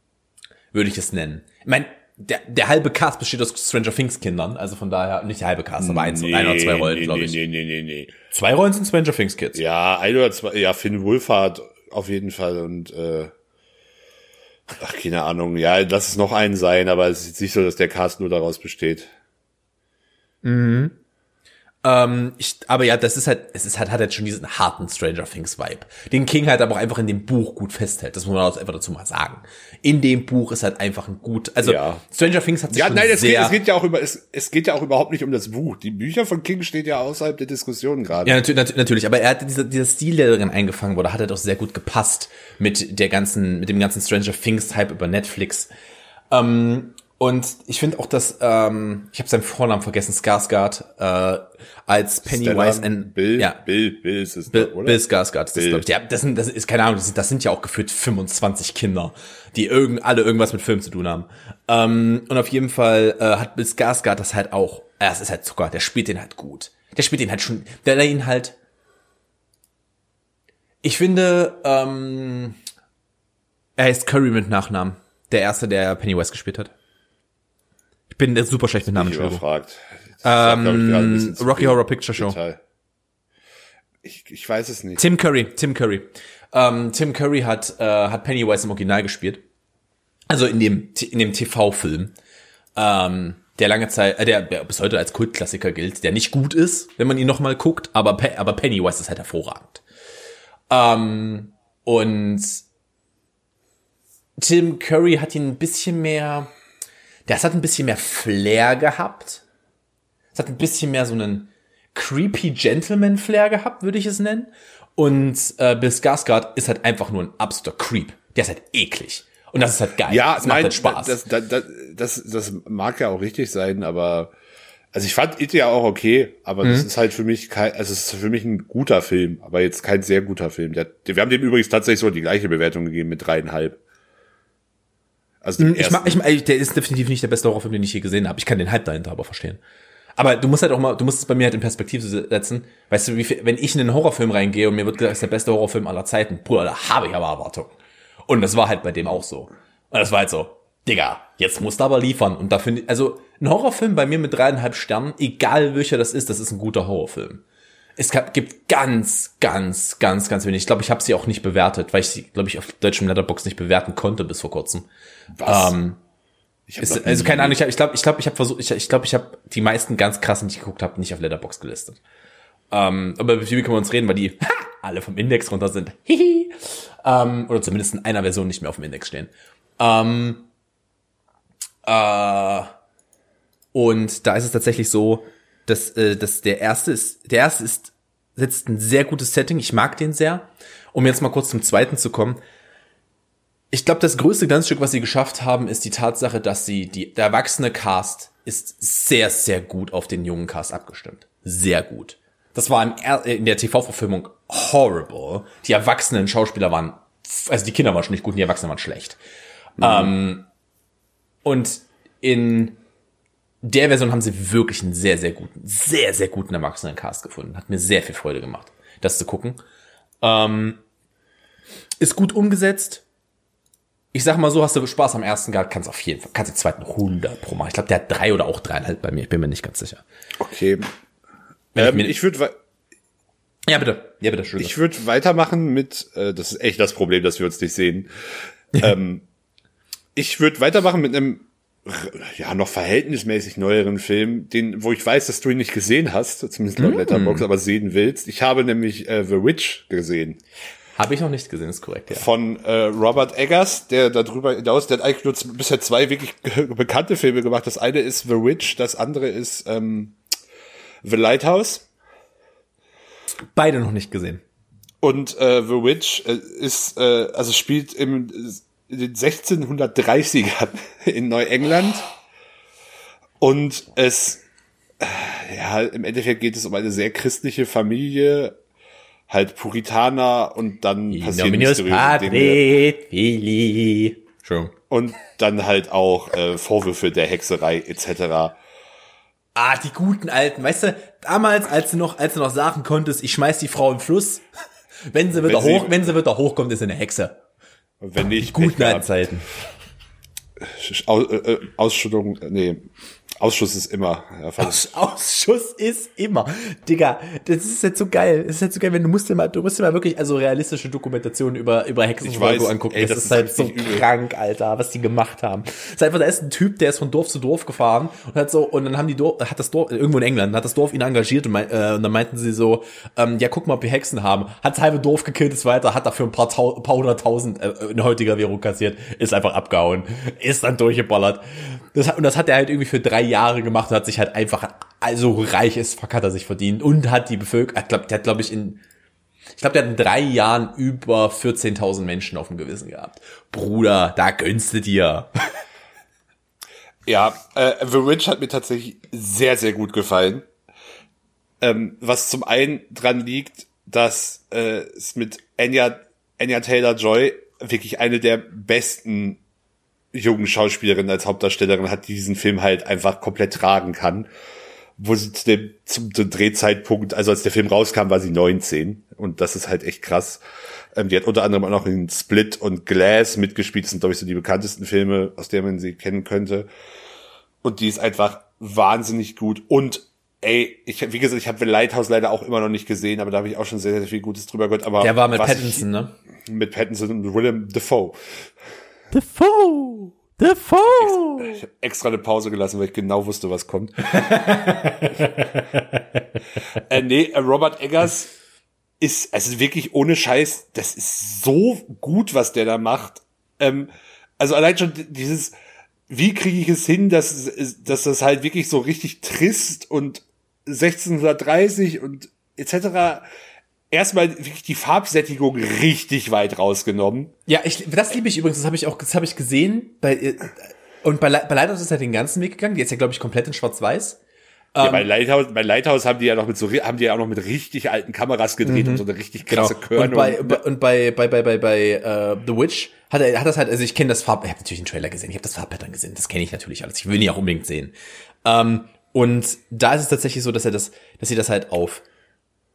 [SPEAKER 2] Würde ich es nennen. Ich meine, der, der halbe Cast besteht aus Stranger Things Kindern, also von daher nicht der halbe Cast, aber eins, nee, einer oder zwei Rollen, nee, glaube ich. Nee, nee, nee, nee. Zwei Rollen sind Stranger Things Kids.
[SPEAKER 3] Ja, ein oder zwei, ja, Finn Wolfhard auf jeden Fall und äh, ach, keine Ahnung, ja, lass es noch einen sein, aber es ist nicht so, dass der Cast nur daraus besteht.
[SPEAKER 2] Mhm. Ähm, ich, aber ja, das ist halt, es ist halt, hat halt schon diesen harten Stranger Things Vibe. Den King halt aber auch einfach in dem Buch gut festhält. Das muss man auch einfach dazu mal sagen. In dem Buch ist halt einfach ein gut, also ja. Stranger Things hat sich ja, schon nein,
[SPEAKER 3] es
[SPEAKER 2] sehr...
[SPEAKER 3] Geht, es geht ja auch über, es, es geht ja auch überhaupt nicht um das Buch. Die Bücher von King stehen ja außerhalb der Diskussion gerade.
[SPEAKER 2] Ja, natürlich, natürlich, aber er hat dieser, dieser Stil, der darin eingefangen wurde, hat halt auch sehr gut gepasst mit der ganzen, mit dem ganzen Stranger Things Hype über Netflix. Ähm, und ich finde auch, dass, ähm, ich habe seinen Vornamen vergessen, Skarsgård, äh, als Pennywise and
[SPEAKER 3] Bill,
[SPEAKER 2] ja,
[SPEAKER 3] Bill, Bill ist es,
[SPEAKER 2] Bill, oder? Bill Skarsgård, das, Bill. Ich, ja, das, sind, das ist keine Ahnung, das sind, das sind ja auch gefühlt 25 Kinder, die irgend, alle irgendwas mit Film zu tun haben. Ähm, und auf jeden Fall äh, hat Bill Skarsgård das halt auch, äh, es ist halt Zucker, der spielt den halt gut. Der spielt den halt schon, der, der ihn halt, ich finde, ähm, er heißt Curry mit Nachnamen, der erste, der Pennywise gespielt hat bin super schlecht mit Namen.
[SPEAKER 3] Überfragt.
[SPEAKER 2] Ähm, Rocky Horror Picture Show.
[SPEAKER 3] Ich, ich weiß es nicht.
[SPEAKER 2] Tim Curry, Tim Curry. Ähm, Tim Curry hat, äh, hat Pennywise im Original gespielt. Also in dem, in dem TV-Film. Ähm, der lange Zeit, äh, der, der bis heute als Kultklassiker gilt, der nicht gut ist, wenn man ihn nochmal guckt, aber, aber Pennywise ist halt hervorragend. Ähm, und Tim Curry hat ihn ein bisschen mehr, das hat ein bisschen mehr Flair gehabt. Es hat ein bisschen mehr so einen creepy Gentleman-Flair gehabt, würde ich es nennen. Und äh, Bill Skarsgård ist halt einfach nur ein absoluter Creep. Der ist halt eklig. Und das ist halt geil.
[SPEAKER 3] Ja,
[SPEAKER 2] das
[SPEAKER 3] macht halt Spaß. Das, das, das, das, das mag ja auch richtig sein, aber also ich fand It ja auch okay, aber mhm. das ist halt für mich kein, also es ist für mich ein guter Film, aber jetzt kein sehr guter Film. Der, wir haben dem übrigens tatsächlich so die gleiche Bewertung gegeben mit dreieinhalb.
[SPEAKER 2] Also hm, ich mag, ich mag, der ist definitiv nicht der beste Horrorfilm, den ich je gesehen habe. Ich kann den Hype dahinter aber verstehen. Aber du musst halt auch mal, du musst es bei mir halt in Perspektive setzen. Weißt du, wie viel, wenn ich in einen Horrorfilm reingehe und mir wird gesagt, das ist der beste Horrorfilm aller Zeiten, Bruder, da habe ich aber Erwartungen. Und das war halt bei dem auch so. Und das war halt so, Digga, jetzt musst du aber liefern. Und da finde ich, also ein Horrorfilm bei mir mit dreieinhalb Sternen, egal welcher das ist, das ist ein guter Horrorfilm. Es gibt ganz, ganz, ganz, ganz wenig. Ich glaube, ich habe sie auch nicht bewertet, weil ich sie, glaube ich, auf deutschem Letterbox nicht bewerten konnte bis vor kurzem. Was? Ähm, ist, also keine Ahnung, ich glaube, ich glaube, ich habe ich hab versucht, ich, ich glaube, ich habe die meisten ganz krassen, die ich geguckt habe, nicht auf Letterbox gelistet. Ähm, aber über wie können wir uns reden, weil die ha, alle vom Index runter sind. Hihi. ähm, oder zumindest in einer Version nicht mehr auf dem Index stehen. Ähm, äh, und da ist es tatsächlich so, dass, äh, dass der erste ist, der erste ist, setzt ein sehr gutes Setting. Ich mag den sehr. Um jetzt mal kurz zum zweiten zu kommen. Ich glaube, das größte Glanzstück, was sie geschafft haben, ist die Tatsache, dass sie die, der erwachsene Cast ist sehr, sehr gut auf den jungen Cast abgestimmt. Sehr gut. Das war im, in der TV-Verfilmung horrible. Die erwachsenen Schauspieler waren, also die Kinder waren schon nicht gut und die Erwachsenen waren schlecht. Ähm, und in der Version haben sie wirklich einen sehr, sehr guten, sehr, sehr guten Erwachsenen-Cast gefunden. Hat mir sehr viel Freude gemacht, das zu gucken. Ähm, ist gut umgesetzt. Ich sag mal so, hast du Spaß am ersten gehabt, kannst auf jeden Fall, kannst den zweiten 100 pro machen. Ich glaube, der hat drei oder auch dreieinhalb bei mir. Ich bin mir nicht ganz sicher.
[SPEAKER 3] Okay.
[SPEAKER 2] Ich
[SPEAKER 3] Ähm,
[SPEAKER 2] mir-
[SPEAKER 3] ich würde
[SPEAKER 2] Ja, bitte. Ja, bitte, Entschuldigung.
[SPEAKER 3] ich würd weitermachen mit, äh, das ist echt das Problem, dass wir uns nicht sehen. ähm, ich würde weitermachen mit einem ja noch verhältnismäßig neueren Film, den, wo ich weiß, dass du ihn nicht gesehen hast, zumindest laut Letterboxd, aber sehen willst. Ich habe nämlich äh, The Witch gesehen
[SPEAKER 2] Habe ich noch nicht gesehen, ist korrekt, ja.
[SPEAKER 3] von äh, Robert Eggers, der darüber hinaus, der hat eigentlich nur bisher zwei wirklich bekannte Filme gemacht. Das eine ist The Witch, das andere ist ähm, The Lighthouse.
[SPEAKER 2] Beide noch nicht gesehen.
[SPEAKER 3] Und äh, The Witch äh, ist, äh, also spielt im, in den 1630ern in Neuengland. Und es, äh, ja, im Endeffekt geht es um eine sehr christliche Familie, halt Puritaner und dann passieren mysteriöse Dinge. Und dann halt auch äh, Vorwürfe der Hexerei etc.
[SPEAKER 2] Ah, die guten alten, weißt du, damals, als du noch, als du noch sagen konntest, ich schmeiß die Frau im Fluss, wenn sie wieder
[SPEAKER 3] Wenn sie-
[SPEAKER 2] hoch, wenn sie wieder hochkommt, ist sie eine Hexe.
[SPEAKER 3] Und wenn nicht,
[SPEAKER 2] Guten Zeiten.
[SPEAKER 3] Aus, äh, äh, Ausschüttung, nee, Ausschuss ist immer.
[SPEAKER 2] Aus, Ausschuss ist immer. Digga, das ist jetzt so geil. Das ist jetzt so geil, wenn du musst dir mal, du musst dir mal wirklich also realistische Dokumentationen über, über Hexenverfolgung
[SPEAKER 3] weiß,
[SPEAKER 2] angucken.
[SPEAKER 3] ey,
[SPEAKER 2] das,
[SPEAKER 3] das
[SPEAKER 2] ist halt so
[SPEAKER 3] übel.
[SPEAKER 2] krank, Alter, was die gemacht haben. Das ist einfach, da ist ein Typ, der ist von Dorf zu Dorf gefahren und hat so, und dann haben die Dorf, hat das Dorf, irgendwo in England, hat das Dorf ihn engagiert und, mein, äh, und dann meinten sie so, ähm, ja, guck mal, ob wir Hexen haben. Hat das halbe Dorf gekillt, ist weiter, hat dafür ein paar, Tau paar hunderttausend äh, in heutiger Währung kassiert, ist einfach abgehauen, ist dann durchgeballert. Das, und das hat er halt irgendwie für drei Jahre gemacht und hat sich halt einfach, also reich fuck hat er sich verdient und hat die Bevölkerung, glaub, der hat glaube ich in, ich glaube, der hat in drei Jahren über 14.000 Menschen auf dem Gewissen gehabt. Bruder, da gönnst du dir.
[SPEAKER 3] Ja, äh, The Witch hat mir tatsächlich sehr, sehr gut gefallen. Ähm, was zum einen dran liegt, dass äh, es mit Anya, Anya Taylor-Joy wirklich eine der besten jungen Schauspielerinnen als Hauptdarstellerin hat, die diesen Film halt einfach komplett tragen kann. Wo sie zu dem, zum, zum Drehzeitpunkt, also als der Film rauskam, war sie 19. Und das ist halt echt krass. Ähm, die hat unter anderem auch noch in Split und Glass mitgespielt. Das sind, glaube ich, so die bekanntesten Filme, aus denen man sie kennen könnte. Und die ist einfach wahnsinnig gut. Und ey, ich, wie gesagt, ich habe The Lighthouse leider auch immer noch nicht gesehen, aber da habe ich auch schon sehr, sehr viel Gutes drüber gehört. Aber
[SPEAKER 2] Der war mit Pattinson, ne?
[SPEAKER 3] Ich, mit Pattinson und Willem Dafoe.
[SPEAKER 2] The Foe! The Foe!
[SPEAKER 3] Ich habe extra eine Pause gelassen, weil ich genau wusste, was kommt. äh, nee, äh, Robert Eggers ist, also wirklich ohne Scheiß, das ist so gut, was der da macht. Ähm, also allein schon dieses, wie kriege ich es hin, dass, dass das halt wirklich so richtig trist und 1630 und etc. Erstmal wirklich die Farbsättigung richtig weit rausgenommen.
[SPEAKER 2] Ja, ich, das liebe ich übrigens, das habe ich auch, das habe ich gesehen. Bei, äh, und bei, bei Lighthouse ist er den ganzen Weg gegangen. Die ist ja, glaube ich, komplett in Schwarz-Weiß.
[SPEAKER 3] Ja, bei Lighthouse, bei Lighthouse haben die ja noch mit so, haben die ja auch noch mit richtig alten Kameras gedreht und so eine richtig krasse
[SPEAKER 2] Genau. Und
[SPEAKER 3] Körnung.
[SPEAKER 2] bei, bei, und bei, bei, bei, bei, bei äh, The Witch hat er hat das halt, also ich kenne das Farb, ich habe natürlich den Trailer gesehen, ich habe das Farbpattern gesehen, das kenne ich natürlich alles. Ich will ihn ja auch unbedingt sehen. Ähm, und da ist es tatsächlich so, dass er das, dass sie das halt auf,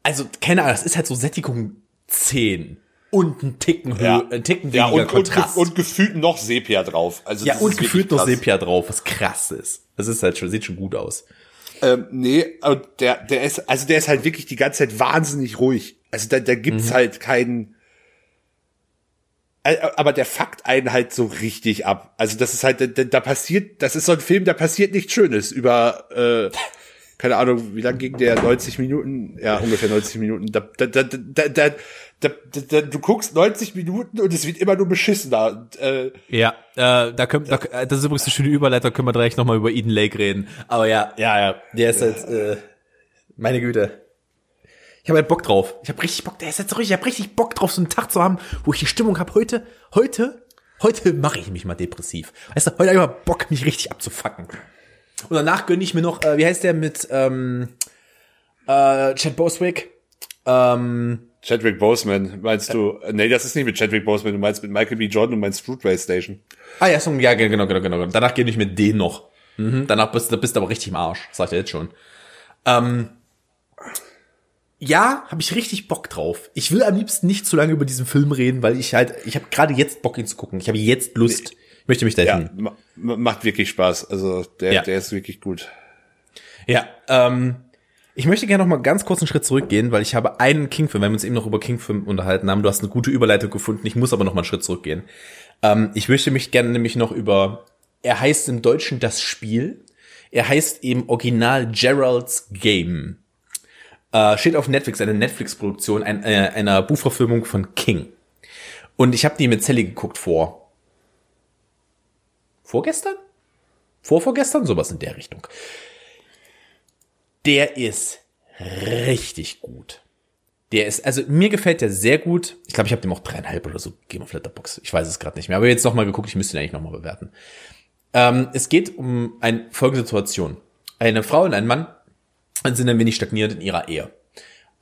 [SPEAKER 2] also keine Ahnung, das ist halt so Sättigung 10 und ein Ticken
[SPEAKER 3] ja,
[SPEAKER 2] ein Ticken
[SPEAKER 3] ja
[SPEAKER 2] weniger
[SPEAKER 3] und, und,
[SPEAKER 2] Kontrast.
[SPEAKER 3] und gefühlt noch Sepia drauf. Also
[SPEAKER 2] ja, und gefühlt noch. Sepia drauf, was krass ist. Das ist halt schon, sieht schon gut aus.
[SPEAKER 3] Ähm, nee, und der, der ist, also der ist halt wirklich die ganze Zeit wahnsinnig ruhig. Also da, da gibt's halt keinen, Äh, aber der fuckt einen halt so richtig ab. Also das ist halt, da, da passiert, das ist so ein Film, da passiert nichts Schönes über, äh, keine Ahnung, wie lang ging der? 90 Minuten? Ja, ungefähr 90 Minuten. Da, da, da, da, da, da, da, du guckst 90 Minuten und es wird immer nur beschissener. Und, äh,
[SPEAKER 2] ja, äh, da können, da, äh, das ist übrigens eine schöne Überleitung, können wir direkt nochmal über Eden Lake reden. Aber ja, ja, ja, der ist halt, äh, meine Güte. Ich habe halt Bock drauf. Ich habe richtig Bock, der ist jetzt so richtig, ich habe richtig Bock drauf, so einen Tag zu haben, wo ich die Stimmung habe. Heute, heute, heute mache ich mich mal depressiv. Weißt du, heute habe ich mal Bock, mich richtig abzufacken. Und danach gönne ich mir noch, äh, wie heißt der mit ähm, äh, Chad Boswick? Ähm,
[SPEAKER 3] Chadwick Boseman, meinst du? Äh, nee, das ist nicht mit Chadwick Boseman, du meinst mit Michael B. Jordan und meinst Fruitvale Station.
[SPEAKER 2] ah ja, so, ja, genau, genau, genau. Danach gönne ich mir den noch. Mhm, danach bist du bist du aber richtig im Arsch, sagt er jetzt schon. Ähm, ja, habe ich richtig Bock drauf. Ich will am liebsten nicht zu lange über diesen Film reden, weil ich halt, ich habe gerade jetzt Bock, ihn zu gucken. Ich habe jetzt Lust. Möchte mich da
[SPEAKER 3] Ja, macht wirklich Spaß. Also der,
[SPEAKER 2] Ja.
[SPEAKER 3] der ist wirklich gut.
[SPEAKER 2] Ja, ähm, ich möchte gerne noch mal ganz kurz einen Schritt zurückgehen, weil ich habe einen King-Film, weil wir uns eben noch über King-Film unterhalten haben. Du hast eine gute Überleitung gefunden. Ich muss aber noch mal einen Schritt zurückgehen. Ähm, ich möchte mich gerne nämlich noch über, er heißt im Deutschen das Spiel. Er heißt eben Original Gerald's Game. Äh, steht auf Netflix, eine Netflix-Produktion ein, äh, einer Buchverfilmung von King. Und ich habe die mit Sally geguckt vor. Vorgestern? Vorvorgestern? Sowas in der Richtung. Der ist richtig gut. Der ist, also mir gefällt der sehr gut. Ich glaube, ich habe dem auch dreieinhalb oder so gegeben auf Letterbox. Ich weiß es gerade nicht mehr. Aber jetzt noch mal geguckt, ich müsste ihn eigentlich noch mal bewerten. Ähm, es geht um eine folgende Situation. Eine Frau und ein Mann sind ein wenig stagniert in ihrer Ehe.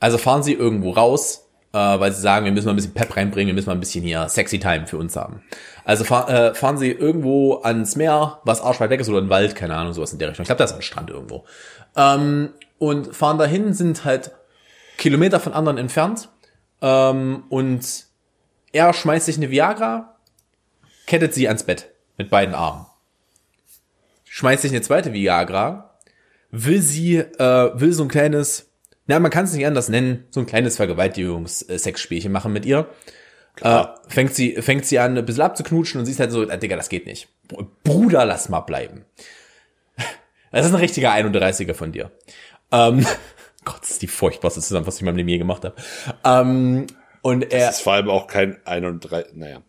[SPEAKER 2] Also fahren sie irgendwo raus, äh, weil sie sagen, wir müssen mal ein bisschen Pep reinbringen, wir müssen mal ein bisschen hier sexy Time für uns haben. Also fahr, äh, fahren sie irgendwo ans Meer, was arschweit weg ist, oder in den Wald, keine Ahnung, sowas in der Richtung. Ich glaube, da ist ein Strand irgendwo. Ähm, und fahren dahin, sind halt Kilometer von anderen entfernt. Ähm, und er schmeißt sich eine Viagra, kettet sie ans Bett mit beiden Armen. Schmeißt sich eine zweite Viagra, will sie, äh, will so ein kleines, na, man kann es nicht anders nennen, so ein kleines Vergewaltigungs-Sexspielchen machen mit ihr. Äh, fängt sie, fängt sie an, ein bisschen abzuknutschen und sie ist halt so, äh, Digga, das geht nicht. Bruder, lass mal bleiben. Das ist ein richtiger 31er von dir. Ähm, Gott, das ist die furchtbarste Zusammenfassung, die ich in meinem Leben je gemacht habe. Ähm, und er,
[SPEAKER 3] Das ist vor allem auch kein 31, naja.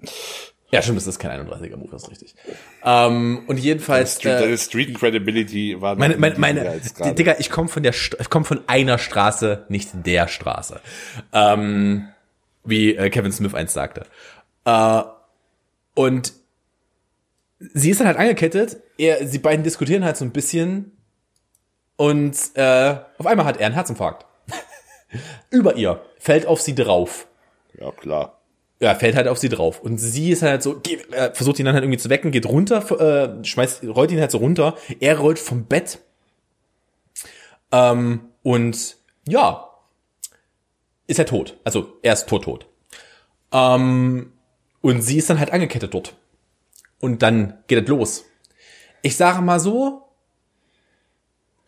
[SPEAKER 2] Ja, stimmt, das ist kein 31er Move, das ist richtig. Ähm, und jedenfalls,
[SPEAKER 3] Street,
[SPEAKER 2] äh,
[SPEAKER 3] deine Street Credibility war
[SPEAKER 2] meine, meine, meine
[SPEAKER 3] gerade.
[SPEAKER 2] Digga, ich komme von der, ich komme von einer Straße, nicht der Straße. Ähm, wie äh, Kevin Smith einst sagte. Äh, und sie ist dann halt angekettet, er, sie beiden diskutieren halt so ein bisschen und äh, auf einmal hat er einen Herzinfarkt. Über ihr, fällt auf sie drauf.
[SPEAKER 3] Ja, klar.
[SPEAKER 2] Ja, fällt halt auf sie drauf. Und sie ist halt so, geh, äh, versucht ihn dann halt irgendwie zu wecken, geht runter, äh, schmeißt, rollt ihn halt so runter. Er rollt vom Bett. Ähm, und ja, ist er tot. Also er ist tot, tot. Ähm, und sie ist dann halt angekettet dort. Und dann geht es los. Ich sage mal so,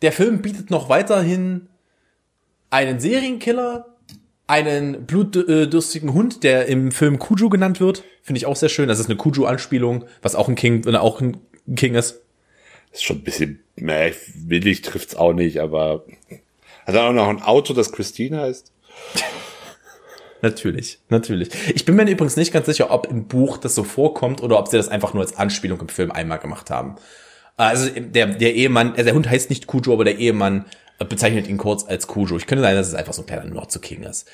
[SPEAKER 2] der Film bietet noch weiterhin einen Serienkiller, einen blutdürstigen Hund, der im Film Cujo genannt wird. Finde ich auch sehr schön. Das ist eine Cujo-Anspielung, was auch ein King, er auch ein King ist.
[SPEAKER 3] Ist schon ein bisschen, nee, willig trifft's auch nicht, aber hat er auch noch ein Auto, das Christine heißt?
[SPEAKER 2] Natürlich, natürlich. Ich bin mir übrigens nicht ganz sicher, ob im Buch das so vorkommt oder ob sie das einfach nur als Anspielung im Film einmal gemacht haben. Also der, der Ehemann, also der Hund heißt nicht Cujo, aber der Ehemann äh, bezeichnet ihn kurz als Cujo. Ich könnte sein, dass es einfach so ein kleiner Nordzu-King ist.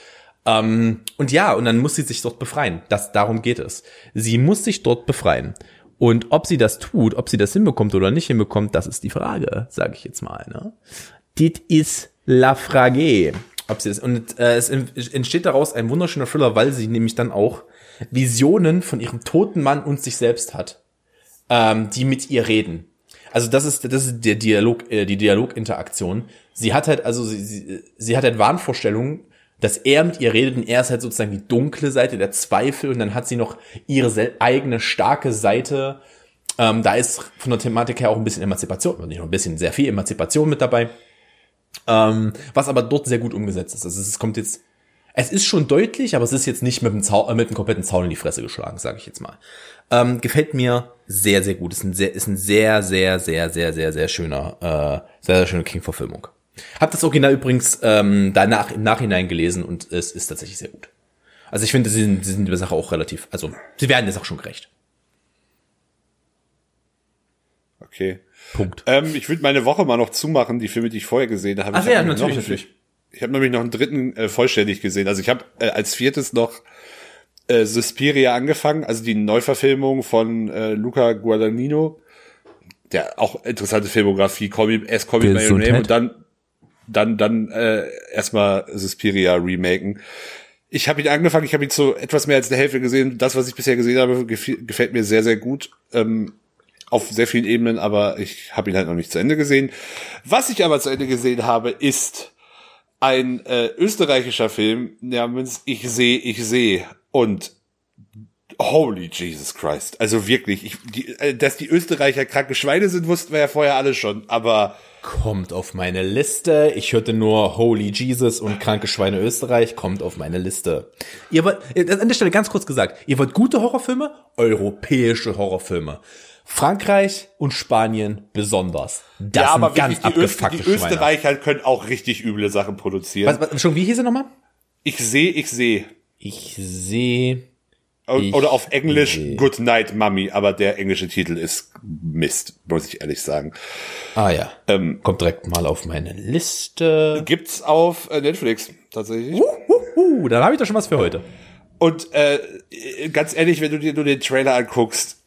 [SPEAKER 2] Ähm, und ja, und dann muss sie sich dort befreien. Das, darum geht es. Sie muss sich dort befreien. Und ob sie das tut, ob sie das hinbekommt oder nicht hinbekommt, das ist die Frage, sage ich jetzt mal. Ne? Dit ist la frage. Ob sie das, und äh, es entsteht daraus ein wunderschöner Thriller, weil sie nämlich dann auch Visionen von ihrem toten Mann und sich selbst hat, ähm, die mit ihr reden. Also das ist das ist der Dialog, äh, die Dialoginteraktion. Sie hat halt also sie, sie, sie hat halt Wahnvorstellungen, dass er mit ihr redet und er ist halt sozusagen die dunkle Seite der Zweifel und dann hat sie noch ihre eigene starke Seite. Ähm, da ist von der Thematik her auch ein bisschen Emanzipation, nicht nur ein bisschen, sehr viel Emanzipation mit dabei. Ähm, was aber dort sehr gut umgesetzt ist. Also es kommt jetzt, es ist schon deutlich, aber es ist jetzt nicht mit dem, Zau äh, mit dem kompletten Zaun in die Fresse geschlagen, sage ich jetzt mal. Ähm, gefällt mir sehr, sehr gut. Ist ein sehr, ist ein sehr, sehr, sehr, sehr, sehr, sehr schöner, äh, sehr, sehr schöne King-Verfilmung. Hab das Original übrigens ähm, danach im Nachhinein gelesen und es ist tatsächlich sehr gut. Also ich finde, sie sind, sie sind der Sache auch relativ, also sie werden der Sache schon gerecht.
[SPEAKER 3] Okay.
[SPEAKER 2] Punkt.
[SPEAKER 3] Ähm, ich würde meine Woche mal noch zumachen, die Filme, die ich vorher gesehen habe.
[SPEAKER 2] Ach
[SPEAKER 3] Ich
[SPEAKER 2] ja,
[SPEAKER 3] hab
[SPEAKER 2] natürlich, natürlich.
[SPEAKER 3] Ich habe nämlich noch einen dritten äh, vollständig gesehen. Also ich habe äh, als viertes noch äh, Suspiria angefangen, also die Neuverfilmung von äh, Luca Guadagnino. der auch interessante Filmografie, Me, erst By Your Name und dann, dann, dann äh, erstmal Suspiria remaken. Ich habe ihn angefangen, ich habe ihn zu etwas mehr als der Hälfte gesehen. Das, was ich bisher gesehen habe, gefällt mir sehr, sehr gut. Ähm, auf sehr vielen Ebenen, aber ich habe ihn halt noch nicht zu Ende gesehen. Was ich aber zu Ende gesehen habe, ist ein äh, österreichischer Film namens Ich sehe, ich sehe. Und holy Jesus Christ. Also wirklich, ich, die, äh, dass die Österreicher kranke Schweine sind, wussten wir ja vorher alle schon, aber
[SPEAKER 2] kommt auf meine Liste. Ich hörte nur Holy Jesus und kranke Schweine Österreich kommt auf meine Liste. Ihr wollt, äh, an der Stelle ganz kurz gesagt, ihr wollt gute Horrorfilme? Europäische Horrorfilme. Frankreich und Spanien besonders.
[SPEAKER 3] Das ja, aber ganz die, abgefuckte Öst, die Österreicher können auch richtig üble Sachen produzieren.
[SPEAKER 2] Was, was, schon, wie hieß er nochmal?
[SPEAKER 3] Ich sehe, ich sehe.
[SPEAKER 2] Ich sehe.
[SPEAKER 3] Oder auf Englisch seh. Good Night Mummy, aber der englische Titel ist Mist, muss ich ehrlich sagen.
[SPEAKER 2] Ah ja. Ähm, Kommt direkt mal auf meine Liste.
[SPEAKER 3] Gibt's auf äh, Netflix tatsächlich. Uh,
[SPEAKER 2] uh, uh, dann habe ich doch schon was für heute.
[SPEAKER 3] Und äh, ganz ehrlich, wenn du dir nur den Trailer anguckst,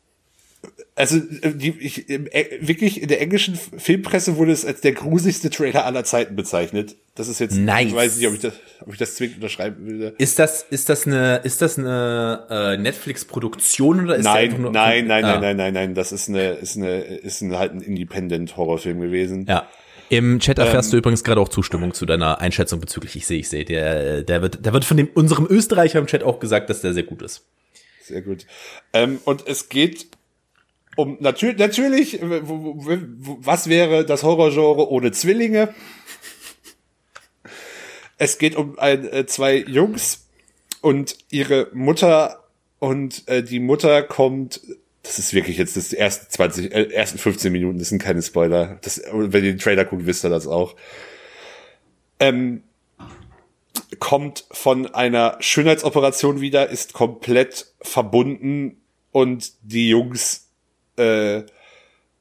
[SPEAKER 3] also äh, die, ich, äh, wirklich in der englischen Filmpresse wurde es als der gruseligste Trailer aller Zeiten bezeichnet. Das ist jetzt,
[SPEAKER 2] nice.
[SPEAKER 3] ich weiß nicht, ob ich das, ob ich das zwingend unterschreiben will.
[SPEAKER 2] Ist das, ist das eine, ist das eine äh, Netflix-Produktion oder ist
[SPEAKER 3] nein, das nur nein, nein, ah. nein, nein, nein, nein, das ist eine, ist eine, ist ein, halt ein Independent-Horrorfilm gewesen.
[SPEAKER 2] Ja. Im Chat erfährst ähm, du übrigens gerade auch Zustimmung zu deiner Einschätzung bezüglich Ich sehe, ich sehe. Der, der wird, der wird von dem, unserem Österreicher im Chat auch gesagt, dass der sehr gut ist.
[SPEAKER 3] Sehr gut. Ähm, und es geht um natürlich, natürlich, was wäre das Horrorgenre ohne Zwillinge? Es geht um ein, äh, zwei Jungs und ihre Mutter und äh, die Mutter kommt. Das ist wirklich jetzt das erste 20, äh, ersten 15 Minuten. Das sind keine Spoiler. Das, wenn ihr den Trailer guckt, wisst ihr das auch. Ähm, kommt von einer Schönheitsoperation wieder, ist komplett verbunden und die Jungs äh,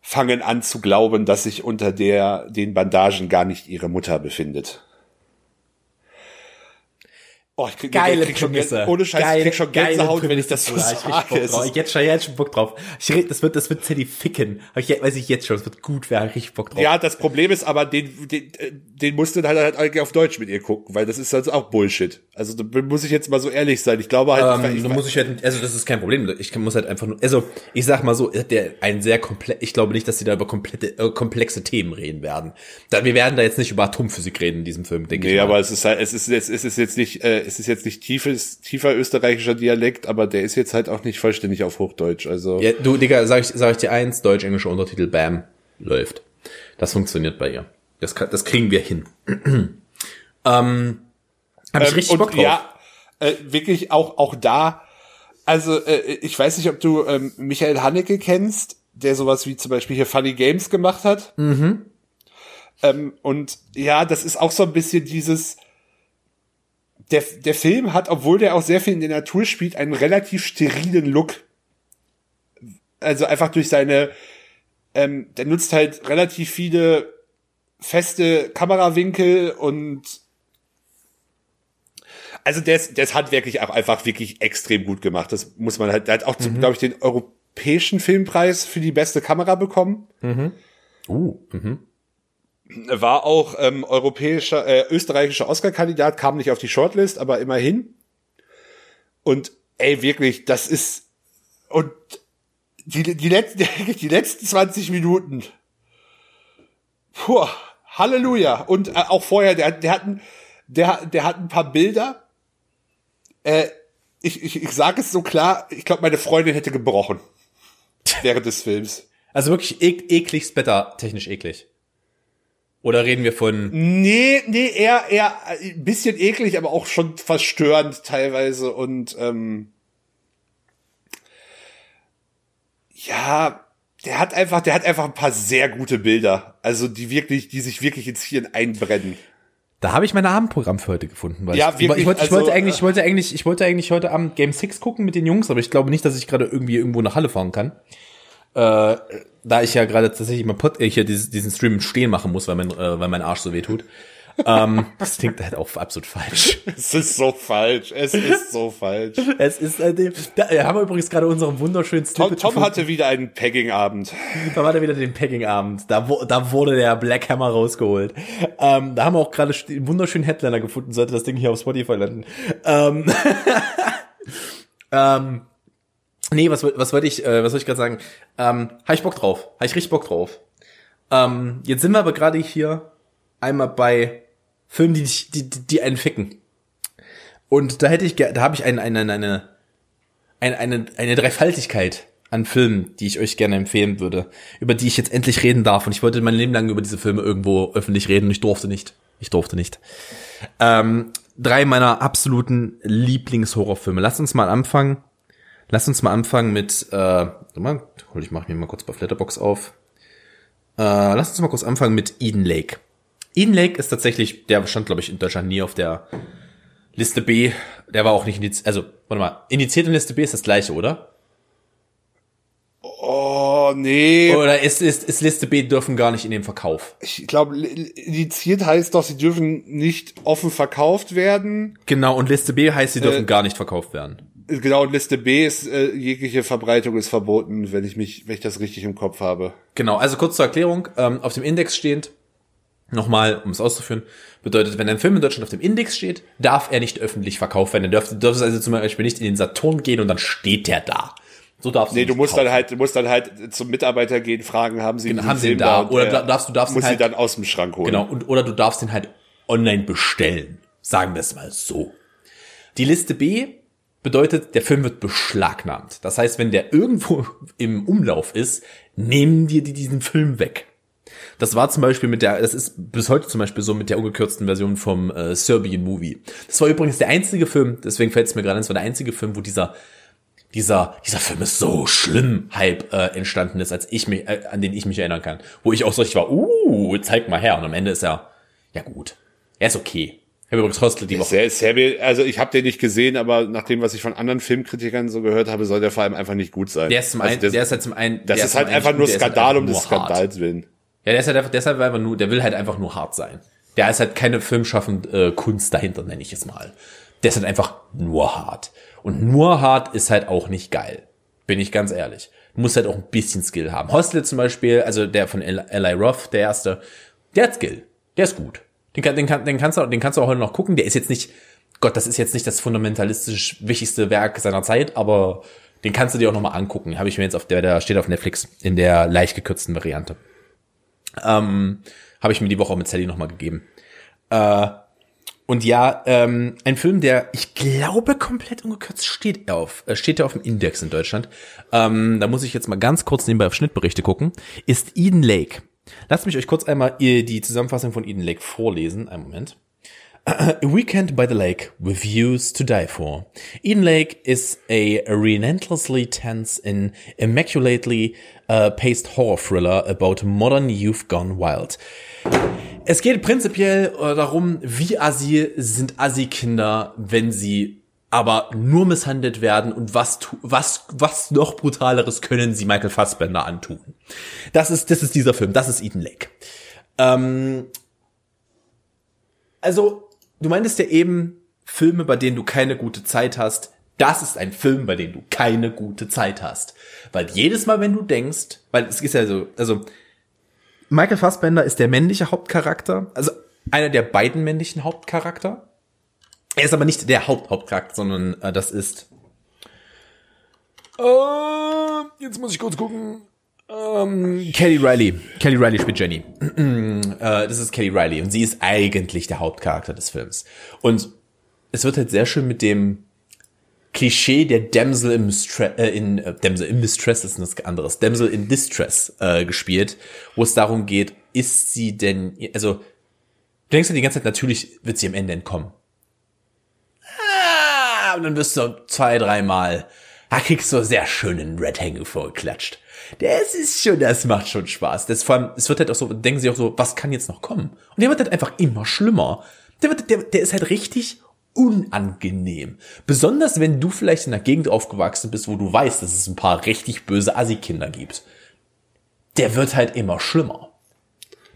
[SPEAKER 3] fangen an zu glauben, dass sich unter der den Bandagen gar nicht ihre Mutter befindet.
[SPEAKER 2] Oh, ich krieg, geile krieg schon
[SPEAKER 3] Prämisse. ohne Scheiß, geile, ich krieg schon Gänsehaut, wenn ich das so sage.
[SPEAKER 2] Ich, ich jetzt schon jetzt schon Bock drauf. Ich red, das wird, das wird Teddy ficken. Ich, weiß ich jetzt schon, das wird gut, wäre richtig Bock drauf.
[SPEAKER 3] Ja, das Problem ist aber, den, den, den musst du halt, halt eigentlich auf Deutsch mit ihr gucken, weil das ist also auch Bullshit. Also, da muss ich jetzt mal so ehrlich sein. Ich glaube halt,
[SPEAKER 2] ähm,
[SPEAKER 3] ich,
[SPEAKER 2] ich, muss ich halt, also, das ist kein Problem. Ich muss halt einfach nur, also, ich sag mal so, der, ein sehr komplett, ich glaube nicht, dass sie da über komplette, äh, komplexe Themen reden werden. Da, wir werden da jetzt nicht über Atomphysik reden in diesem Film, denke
[SPEAKER 3] nee,
[SPEAKER 2] ich.
[SPEAKER 3] Nee, aber es ist halt, es ist, es ist jetzt nicht, äh, es ist jetzt nicht tief tiefes, tiefer österreichischer Dialekt, aber der ist jetzt halt auch nicht vollständig auf Hochdeutsch. Also
[SPEAKER 2] ja, du, Digga, sag ich, sag ich dir eins, deutsch-englischer Untertitel, bam, läuft. Das funktioniert bei ihr. Das, kann, das kriegen wir hin. ähm, Hab ich ähm, richtig Bock drauf.
[SPEAKER 3] Ja, äh, wirklich auch, auch da. Also, äh, ich weiß nicht, ob du ähm, Michael Haneke kennst, der sowas wie zum Beispiel hier Funny Games gemacht hat.
[SPEAKER 2] Mhm.
[SPEAKER 3] Ähm, und ja, das ist auch so ein bisschen dieses, der, der Film hat, obwohl der auch sehr viel in der Natur spielt, einen relativ sterilen Look. Also einfach durch seine, ähm, der nutzt halt relativ viele feste Kamerawinkel und also der ist, der ist handwerklich auch einfach wirklich extrem gut gemacht. Das muss man halt, der hat auch, mhm. glaube ich, den europäischen Filmpreis für die beste Kamera bekommen.
[SPEAKER 2] Mhm. Uh, mhm
[SPEAKER 3] war auch ähm, europäischer, äh, österreichischer Oscar-Kandidat, kam nicht auf die Shortlist, aber immerhin. Und ey, wirklich, das ist und die, die, letzten, die letzten 20 Minuten. Puh, Halleluja. Und äh, auch vorher, der, der, hat ein, der, der hat ein paar Bilder. Äh, ich, ich, ich sage es so klar, ich glaube, meine Freundin hätte gebrochen während des Films.
[SPEAKER 2] Also wirklich ek ekligst Better, technisch eklig. Oder reden wir von.
[SPEAKER 3] Nee, nee, eher, eher ein bisschen eklig, aber auch schon verstörend teilweise und ähm, ja, der hat einfach, der hat einfach ein paar sehr gute Bilder. Also die wirklich, die sich wirklich ins Hirn einbrennen.
[SPEAKER 2] Da habe ich mein Abendprogramm für heute gefunden. Weil
[SPEAKER 3] ja,
[SPEAKER 2] ich,
[SPEAKER 3] wirklich,
[SPEAKER 2] ich, wollte,
[SPEAKER 3] also,
[SPEAKER 2] ich wollte eigentlich, ich wollte eigentlich, ich wollte eigentlich heute Abend Game 6 gucken mit den Jungs, aber ich glaube nicht, dass ich gerade irgendwie irgendwo nach Halle fahren kann. Äh, da ich ja gerade tatsächlich mal Pod, äh, hier diesen Stream stehen machen muss, weil mein, äh, weil mein Arsch so weh tut. ähm, das klingt halt auch absolut falsch.
[SPEAKER 3] Es ist so falsch. Es ist so falsch.
[SPEAKER 2] Es ist, äh, da äh, haben wir übrigens gerade unseren wunderschönen
[SPEAKER 3] Tom, Tom hatte wieder einen Pegging-Abend.
[SPEAKER 2] Da war da wieder den Packing-Abend. Da, da wurde der Black Hammer rausgeholt. Ähm, da haben wir auch gerade einen wunderschönen Headliner gefunden, sollte das Ding hier auf Spotify landen. Ähm, ähm, nee, was, was wollte ich, äh, was wollte ich gerade sagen? Ähm, habe ich Bock drauf. Habe ich richtig Bock drauf. Ähm, jetzt sind wir aber gerade hier einmal bei Filmen, die, dich- die, die, einen ficken. Und da hätte ich, da habe ich eine, eine, eine, eine, eine, eine Dreifaltigkeit an Filmen, die ich euch gerne empfehlen würde, über die ich jetzt endlich reden darf. Und ich wollte mein Leben lang über diese Filme irgendwo öffentlich reden und ich durfte nicht. Ich durfte nicht. Ähm, drei meiner absoluten Lieblingshorrorfilme. Lasst uns mal anfangen. Lasst uns mal anfangen mit, äh, warte mal, hol ich mach mir mal kurz bei Flatterbox auf. Äh, lasst uns mal kurz anfangen mit Eden Lake. Eden Lake ist tatsächlich, der stand, glaube ich, in Deutschland nie auf der Liste B. Der war auch nicht indiziert, also, warte mal, indiziert in Liste B ist das gleiche, oder?
[SPEAKER 3] Oh, nee.
[SPEAKER 2] Oder ist, ist, ist Liste B dürfen gar nicht in den Verkauf?
[SPEAKER 3] Ich glaube, indiziert heißt doch, sie dürfen nicht offen verkauft werden.
[SPEAKER 2] Genau, und Liste B heißt, sie dürfen
[SPEAKER 3] Äh,
[SPEAKER 2] gar nicht verkauft werden.
[SPEAKER 3] Genau, und Liste B ist, äh, jegliche Verbreitung ist verboten, wenn ich mich, wenn ich das richtig im Kopf habe.
[SPEAKER 2] Genau, also kurz zur Erklärung, ähm, auf dem Index stehend, nochmal, um es auszuführen, bedeutet, wenn ein Film in Deutschland auf dem Index steht, darf er nicht öffentlich verkauft werden. Er dürfte, dürfte also zum Beispiel nicht in den Saturn gehen und dann steht der da. So darfst
[SPEAKER 3] Nee,
[SPEAKER 2] nicht
[SPEAKER 3] du musst
[SPEAKER 2] kaufen.
[SPEAKER 3] dann halt, du musst dann halt zum Mitarbeiter gehen, fragen, haben sie
[SPEAKER 2] Genau, haben sie ihn da?
[SPEAKER 3] und
[SPEAKER 2] Oder
[SPEAKER 3] der
[SPEAKER 2] darfst du- darfst ihn
[SPEAKER 3] muss
[SPEAKER 2] halt-
[SPEAKER 3] sie dann aus dem Schrank holen.
[SPEAKER 2] Genau, und, oder du darfst den halt online bestellen. Sagen wir es mal so. Die Liste B bedeutet, der Film wird beschlagnahmt. Das heißt, wenn der irgendwo im Umlauf ist, nehmen dir die diesen Film weg. Das war zum Beispiel mit der, das ist bis heute zum Beispiel so mit der ungekürzten Version vom äh, Serbian Movie. Das war übrigens der einzige Film, deswegen fällt es mir gerade, ein, das war der einzige Film, wo dieser dieser, dieser Film ist so schlimm, Hype äh, entstanden ist, als ich mich, äh, an den ich mich erinnern kann. Wo ich auch so richtig war, uh, zeig mal her. Und am Ende ist er, ja gut, er ist okay. Habe übrigens Hostel die Woche.
[SPEAKER 3] Sehr, sehr, also ich habe den nicht gesehen, aber nach dem, was ich von anderen Filmkritikern so gehört habe, soll der vor allem einfach nicht gut sein.
[SPEAKER 2] Der ist zum
[SPEAKER 3] also
[SPEAKER 2] einen,
[SPEAKER 3] der,
[SPEAKER 2] der ist halt zum einen,
[SPEAKER 3] das
[SPEAKER 2] der
[SPEAKER 3] ist halt einfach nur
[SPEAKER 2] halt
[SPEAKER 3] Skandal um des. Skandals willen.
[SPEAKER 2] Ja, der ist halt einfach, deshalb einfach nur, der will halt einfach nur hart sein. Der ist halt keine filmschaffend äh, Kunst dahinter, nenne ich es mal. Der ist halt einfach nur hart. Und nur hart ist halt auch nicht geil. Bin ich ganz ehrlich. Du musst halt auch ein bisschen Skill haben. Hostel zum Beispiel, also der von Eli Roth, der erste, der hat Skill. Der ist gut. Den, kann, den, kann, den, kannst du, den kannst du auch heute noch gucken. Der ist jetzt nicht, Gott, das ist jetzt nicht das fundamentalistisch wichtigste Werk seiner Zeit, aber den kannst du dir auch noch mal angucken. Habe ich mir jetzt auf der, der steht auf Netflix in der leicht gekürzten Variante. Ähm, habe ich mir die Woche auch mit Sally nochmal gegeben. Äh, und ja, ähm, ein Film, der, ich glaube, komplett ungekürzt steht auf, äh, steht ja auf dem Index in Deutschland. Ähm, da muss ich jetzt mal ganz kurz nebenbei auf Schnittberichte gucken, ist Eden Lake. Lasst mich euch kurz einmal äh, die Zusammenfassung von Eden Lake vorlesen. Einen Moment. A weekend by the lake with views to die for. Eden Lake is a relentlessly tense and immaculately uh, paced horror thriller about modern youth gone wild. Es geht prinzipiell äh, darum, wie assi sind Assi-Kinder, wenn sie aber nur misshandelt werden und was, was, was noch brutaleres können sie Michael Fassbender antun. Das ist, das ist dieser Film, das ist Eden Lake. Ähm, also, du meintest ja eben Filme, bei denen du keine gute Zeit hast. Das ist ein Film, bei dem du keine gute Zeit hast. Weil jedes Mal, wenn du denkst, weil es ist ja so, also Michael Fassbender ist der männliche Hauptcharakter, also einer der beiden männlichen Hauptcharakter. Er ist aber nicht der Haupthauptcharakter, sondern äh, das ist. Äh, jetzt muss ich kurz gucken. Ähm, Kelly Riley. Kelly Riley spielt Jenny. äh, das ist Kelly Riley und sie ist eigentlich der Hauptcharakter des Films. Und es wird halt sehr schön mit dem Klischee der Damsel im Stre äh, in äh, Damsel in Distress ist was anderes. Damsel in Distress äh, gespielt, wo es darum geht, ist sie denn also du denkst ja die ganze Zeit natürlich wird sie am Ende entkommen. Und dann wirst du zwei, dreimal da kriegst du sehr schönen Red Hanging vorgeklatscht. Das ist schon, das macht schon Spaß. Das vor allem, es wird halt auch so, denken sie auch so, was kann jetzt noch kommen? Und der wird halt einfach immer schlimmer. Der wird, der, der ist halt richtig unangenehm. Besonders wenn du vielleicht in einer Gegend aufgewachsen bist, wo du weißt, dass es ein paar richtig böse Assi-Kinder gibt. Der wird halt immer schlimmer.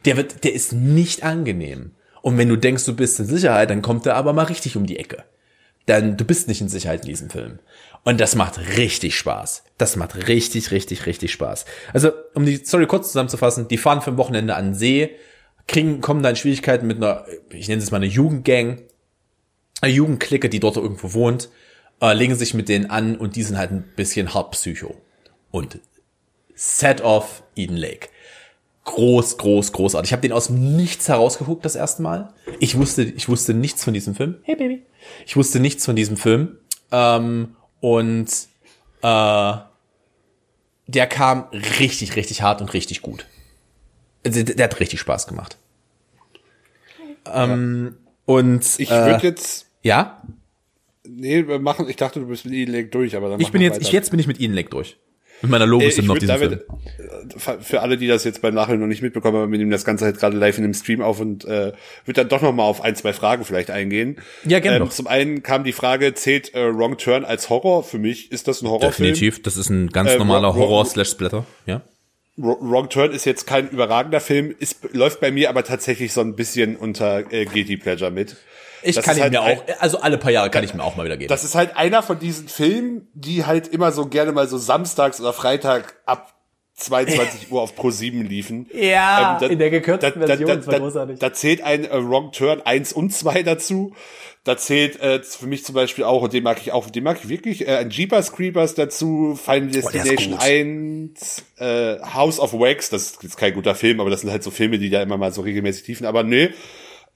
[SPEAKER 2] Der wird, der ist nicht angenehm. Und wenn du denkst, du bist in Sicherheit, dann kommt er aber mal richtig um die Ecke. Dann, du bist nicht in Sicherheit in diesem Film. Und das macht richtig Spaß. Das macht richtig, richtig, richtig Spaß. Also, um die Story kurz zusammenzufassen, die fahren für ein Wochenende an den See, kriegen, kommen da in Schwierigkeiten mit einer, ich nenne es mal eine Jugendgang, eine Jugendklicke, die dort irgendwo wohnt, äh, legen sich mit denen an und die sind halt ein bisschen hart psycho. Und Set of Eden Lake. Groß, groß, großartig. Ich habe den aus dem Nichts herausgeguckt das erste Mal. Ich wusste, ich wusste nichts von diesem Film. Hey Baby. Ich wusste nichts von diesem Film. Ähm, und äh, der kam richtig, richtig hart und richtig gut. Der, der hat richtig Spaß gemacht. Ähm, und
[SPEAKER 3] Ich
[SPEAKER 2] äh,
[SPEAKER 3] würde jetzt,
[SPEAKER 2] ja,
[SPEAKER 3] nee, wir machen, ich dachte, du bist mit Eden Lake durch, aber dann
[SPEAKER 2] ich bin jetzt, ich, jetzt bin ich mit Ihnen Leck durch. Mit meiner
[SPEAKER 3] Äh,
[SPEAKER 2] Logos
[SPEAKER 3] ich
[SPEAKER 2] noch diesen
[SPEAKER 3] damit,
[SPEAKER 2] Film.
[SPEAKER 3] äh, für alle, die das jetzt beim Nachhinein noch nicht mitbekommen haben, wir nehmen das Ganze halt gerade live in dem Stream auf und äh, wird dann doch noch mal auf ein, zwei Fragen vielleicht eingehen.
[SPEAKER 2] Ja, gerne
[SPEAKER 3] Ähm, zum einen kam die Frage, zählt äh, Wrong Turn als Horror? Für mich ist das ein Horrorfilm.
[SPEAKER 2] Definitiv, das ist ein ganz
[SPEAKER 3] Äh,
[SPEAKER 2] normaler
[SPEAKER 3] Ro-
[SPEAKER 2] Horror-Slash-Splatter, ja.
[SPEAKER 3] Wr- Wrong Turn ist jetzt kein überragender Film, ist, läuft bei mir aber tatsächlich so ein bisschen unter äh, Guilty Pleasure mit.
[SPEAKER 2] Ich
[SPEAKER 3] Das
[SPEAKER 2] kann ihn
[SPEAKER 3] halt
[SPEAKER 2] mir auch, also alle paar Jahre kann ich mir auch mal wieder geben.
[SPEAKER 3] Das ist halt einer von diesen Filmen, die halt immer so gerne mal so samstags oder Freitag ab 22 Uhr auf Pro 7 liefen.
[SPEAKER 2] Ja,
[SPEAKER 3] da-
[SPEAKER 2] in der gekürzten
[SPEAKER 3] da,
[SPEAKER 2] Version,
[SPEAKER 3] da,
[SPEAKER 2] das war
[SPEAKER 3] da,
[SPEAKER 2] großartig.
[SPEAKER 3] Da zählt ein äh, Wrong Turn 1 und 2 dazu. Da zählt äh, für mich zum Beispiel auch, und den mag ich auch, den mag ich wirklich, äh, ein Jeepers Creepers dazu, Final
[SPEAKER 2] ist
[SPEAKER 3] Destination
[SPEAKER 2] gut.
[SPEAKER 3] 1, äh, House of Wax, das ist kein guter Film, aber das sind halt so Filme, die da immer mal so regelmäßig tiefen. Aber nö,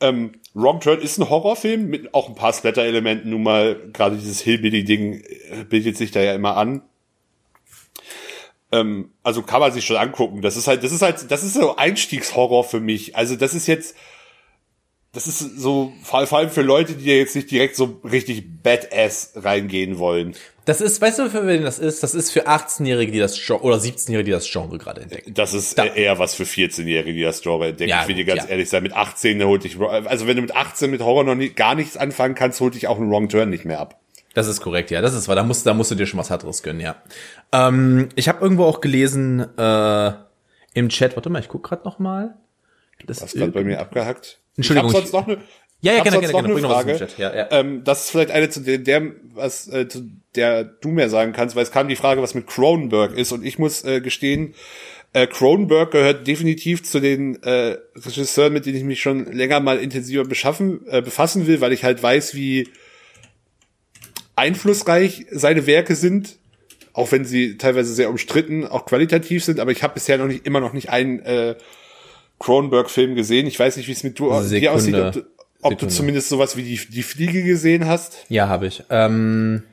[SPEAKER 3] ähm, Wrong Turn ist ein Horrorfilm mit auch ein paar Splatter-Elementen. Nun mal, gerade dieses Hillbilly-Ding äh, bildet sich da ja immer an. Ähm, also kann man sich schon angucken. Das ist halt, das ist halt, das ist so Einstiegshorror für mich. Also das ist jetzt, das ist so vor, allem für Leute, die ja jetzt nicht direkt so richtig Badass reingehen wollen.
[SPEAKER 2] Das ist, weißt du, für wen das ist? Das ist für 18-Jährige, die das Genre, oder 17-Jährige, die das Genre gerade entdecken.
[SPEAKER 3] Das ist
[SPEAKER 2] Da-
[SPEAKER 3] eher was für 14-Jährige, die das Genre entdecken.
[SPEAKER 2] Ja,
[SPEAKER 3] ich will dir ganz
[SPEAKER 2] ja.
[SPEAKER 3] ehrlich sein, mit 18 holt dich, also wenn du mit 18 mit Horror noch nie, gar nichts anfangen kannst, holt dich auch ein Wrong Turn nicht mehr ab.
[SPEAKER 2] Das ist korrekt, ja. Das ist wahr. Da musst, da musst du dir schon was härteres gönnen, ja. Ähm, ich habe irgendwo auch gelesen äh, im Chat. Warte mal, ich guck gerade noch mal. Das
[SPEAKER 3] Das ist gerade bei mir abgehackt.
[SPEAKER 2] Entschuldigung,
[SPEAKER 3] Ich hab
[SPEAKER 2] ich-
[SPEAKER 3] sonst noch eine,
[SPEAKER 2] Ja, ja, gerne, gerne,
[SPEAKER 3] noch
[SPEAKER 2] gerne.
[SPEAKER 3] eine
[SPEAKER 2] Bring noch
[SPEAKER 3] Frage.
[SPEAKER 2] Chat. Ja, ja.
[SPEAKER 3] Ähm, das ist vielleicht eine, zu der, der was, äh, zu der du mir sagen kannst, weil es kam die Frage, was mit Cronenberg ist. Und ich muss äh, gestehen, äh, Cronenberg gehört definitiv zu den äh, Regisseuren, mit denen ich mich schon länger mal intensiver beschaffen, äh, befassen will, weil ich halt weiß, wie einflussreich seine Werke sind, auch wenn sie teilweise sehr umstritten, auch qualitativ sind. Aber ich habe bisher noch nicht immer noch nicht einen äh, Cronenberg-Film gesehen. Ich weiß nicht, wie es mit du, dir aussieht, ob, du, ob du zumindest sowas wie die, die Fliege gesehen hast.
[SPEAKER 2] Ja, habe ich. Ähm,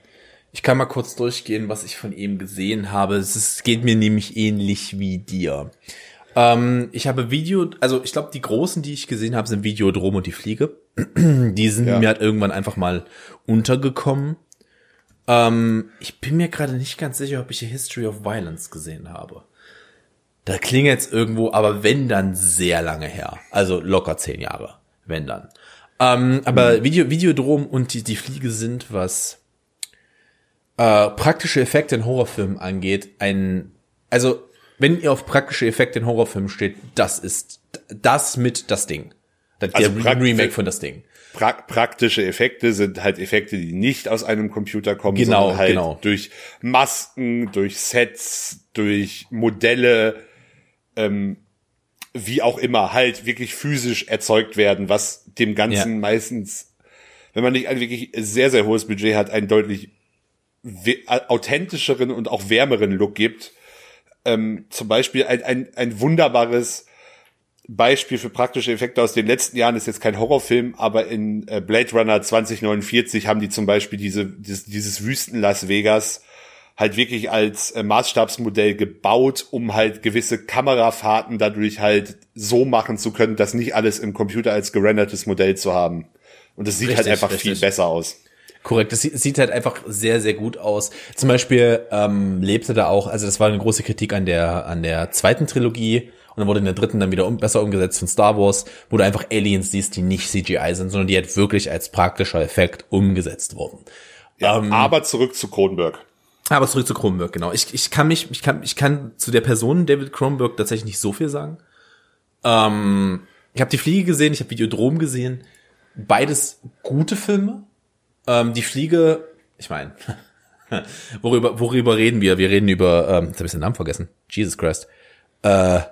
[SPEAKER 2] ich kann mal kurz durchgehen, was ich von ihm gesehen habe. Es ist, geht mir nämlich ähnlich wie dir. Ähm, ich habe Video, also ich glaube, die großen, die ich gesehen habe, sind Videodrom und die Fliege. Die sind
[SPEAKER 3] Ja.
[SPEAKER 2] mir halt irgendwann einfach mal untergekommen. Ähm, ich bin mir gerade nicht ganz sicher, ob ich A History of Violence gesehen habe. Da klingelt's irgendwo, aber wenn dann sehr lange her. Also locker zehn Jahre, wenn dann. Ähm, aber Video, Videodrom und die, die Fliege sind, was äh, praktische Effekte in Horrorfilmen angeht, ein, also wenn ihr auf praktische Effekte in Horrorfilmen steht, das ist das mit das Ding. Das,
[SPEAKER 3] Also
[SPEAKER 2] der Remake von das Ding.
[SPEAKER 3] Pra praktische Effekte sind halt Effekte, die nicht aus einem Computer kommen,
[SPEAKER 2] Genau,
[SPEAKER 3] sondern halt
[SPEAKER 2] genau.
[SPEAKER 3] durch Masken, durch Sets, durch Modelle, ähm, wie auch immer, halt wirklich physisch erzeugt werden, was dem Ganzen
[SPEAKER 2] Ja.
[SPEAKER 3] meistens, wenn man nicht ein wirklich sehr, sehr hohes Budget hat, einen deutlich authentischeren und auch wärmeren Look gibt. Ähm, zum Beispiel ein, ein, ein wunderbares Beispiel für praktische Effekte aus den letzten Jahren ist jetzt kein Horrorfilm, aber in äh, Blade Runner 2049 haben die zum Beispiel diese, dieses, dieses Wüsten Las Vegas halt wirklich als äh, Maßstabsmodell gebaut, um halt gewisse Kamerafahrten dadurch halt so machen zu können, dass nicht alles im Computer als gerendertes Modell zu haben. Und es sieht halt
[SPEAKER 2] Richtig,
[SPEAKER 3] einfach
[SPEAKER 2] richtig.
[SPEAKER 3] viel besser aus.
[SPEAKER 2] Korrekt, das sieht, sieht halt einfach sehr, sehr gut aus. Zum Beispiel ähm, lebte da auch, also das war eine große Kritik an der an der zweiten Trilogie und dann wurde in der dritten dann wieder um, besser umgesetzt von Star Wars, wo du einfach Aliens siehst, die nicht CGI sind, sondern die halt wirklich als praktischer Effekt umgesetzt wurden.
[SPEAKER 3] Ja,
[SPEAKER 2] Ähm,
[SPEAKER 3] aber zurück zu Kronberg.
[SPEAKER 2] Aber zurück zu Kronberg, genau. Ich, ich kann mich, ich kann, ich kann zu der Person David Kronberg tatsächlich nicht so viel sagen. Ähm, ich habe die Fliege gesehen, ich habe Videodrom gesehen. Beides gute Filme. Ähm, die Fliege, ich meine, worüber, worüber reden wir? Wir reden über, ähm, jetzt habe ich den Namen vergessen. Jesus Christ. Äh,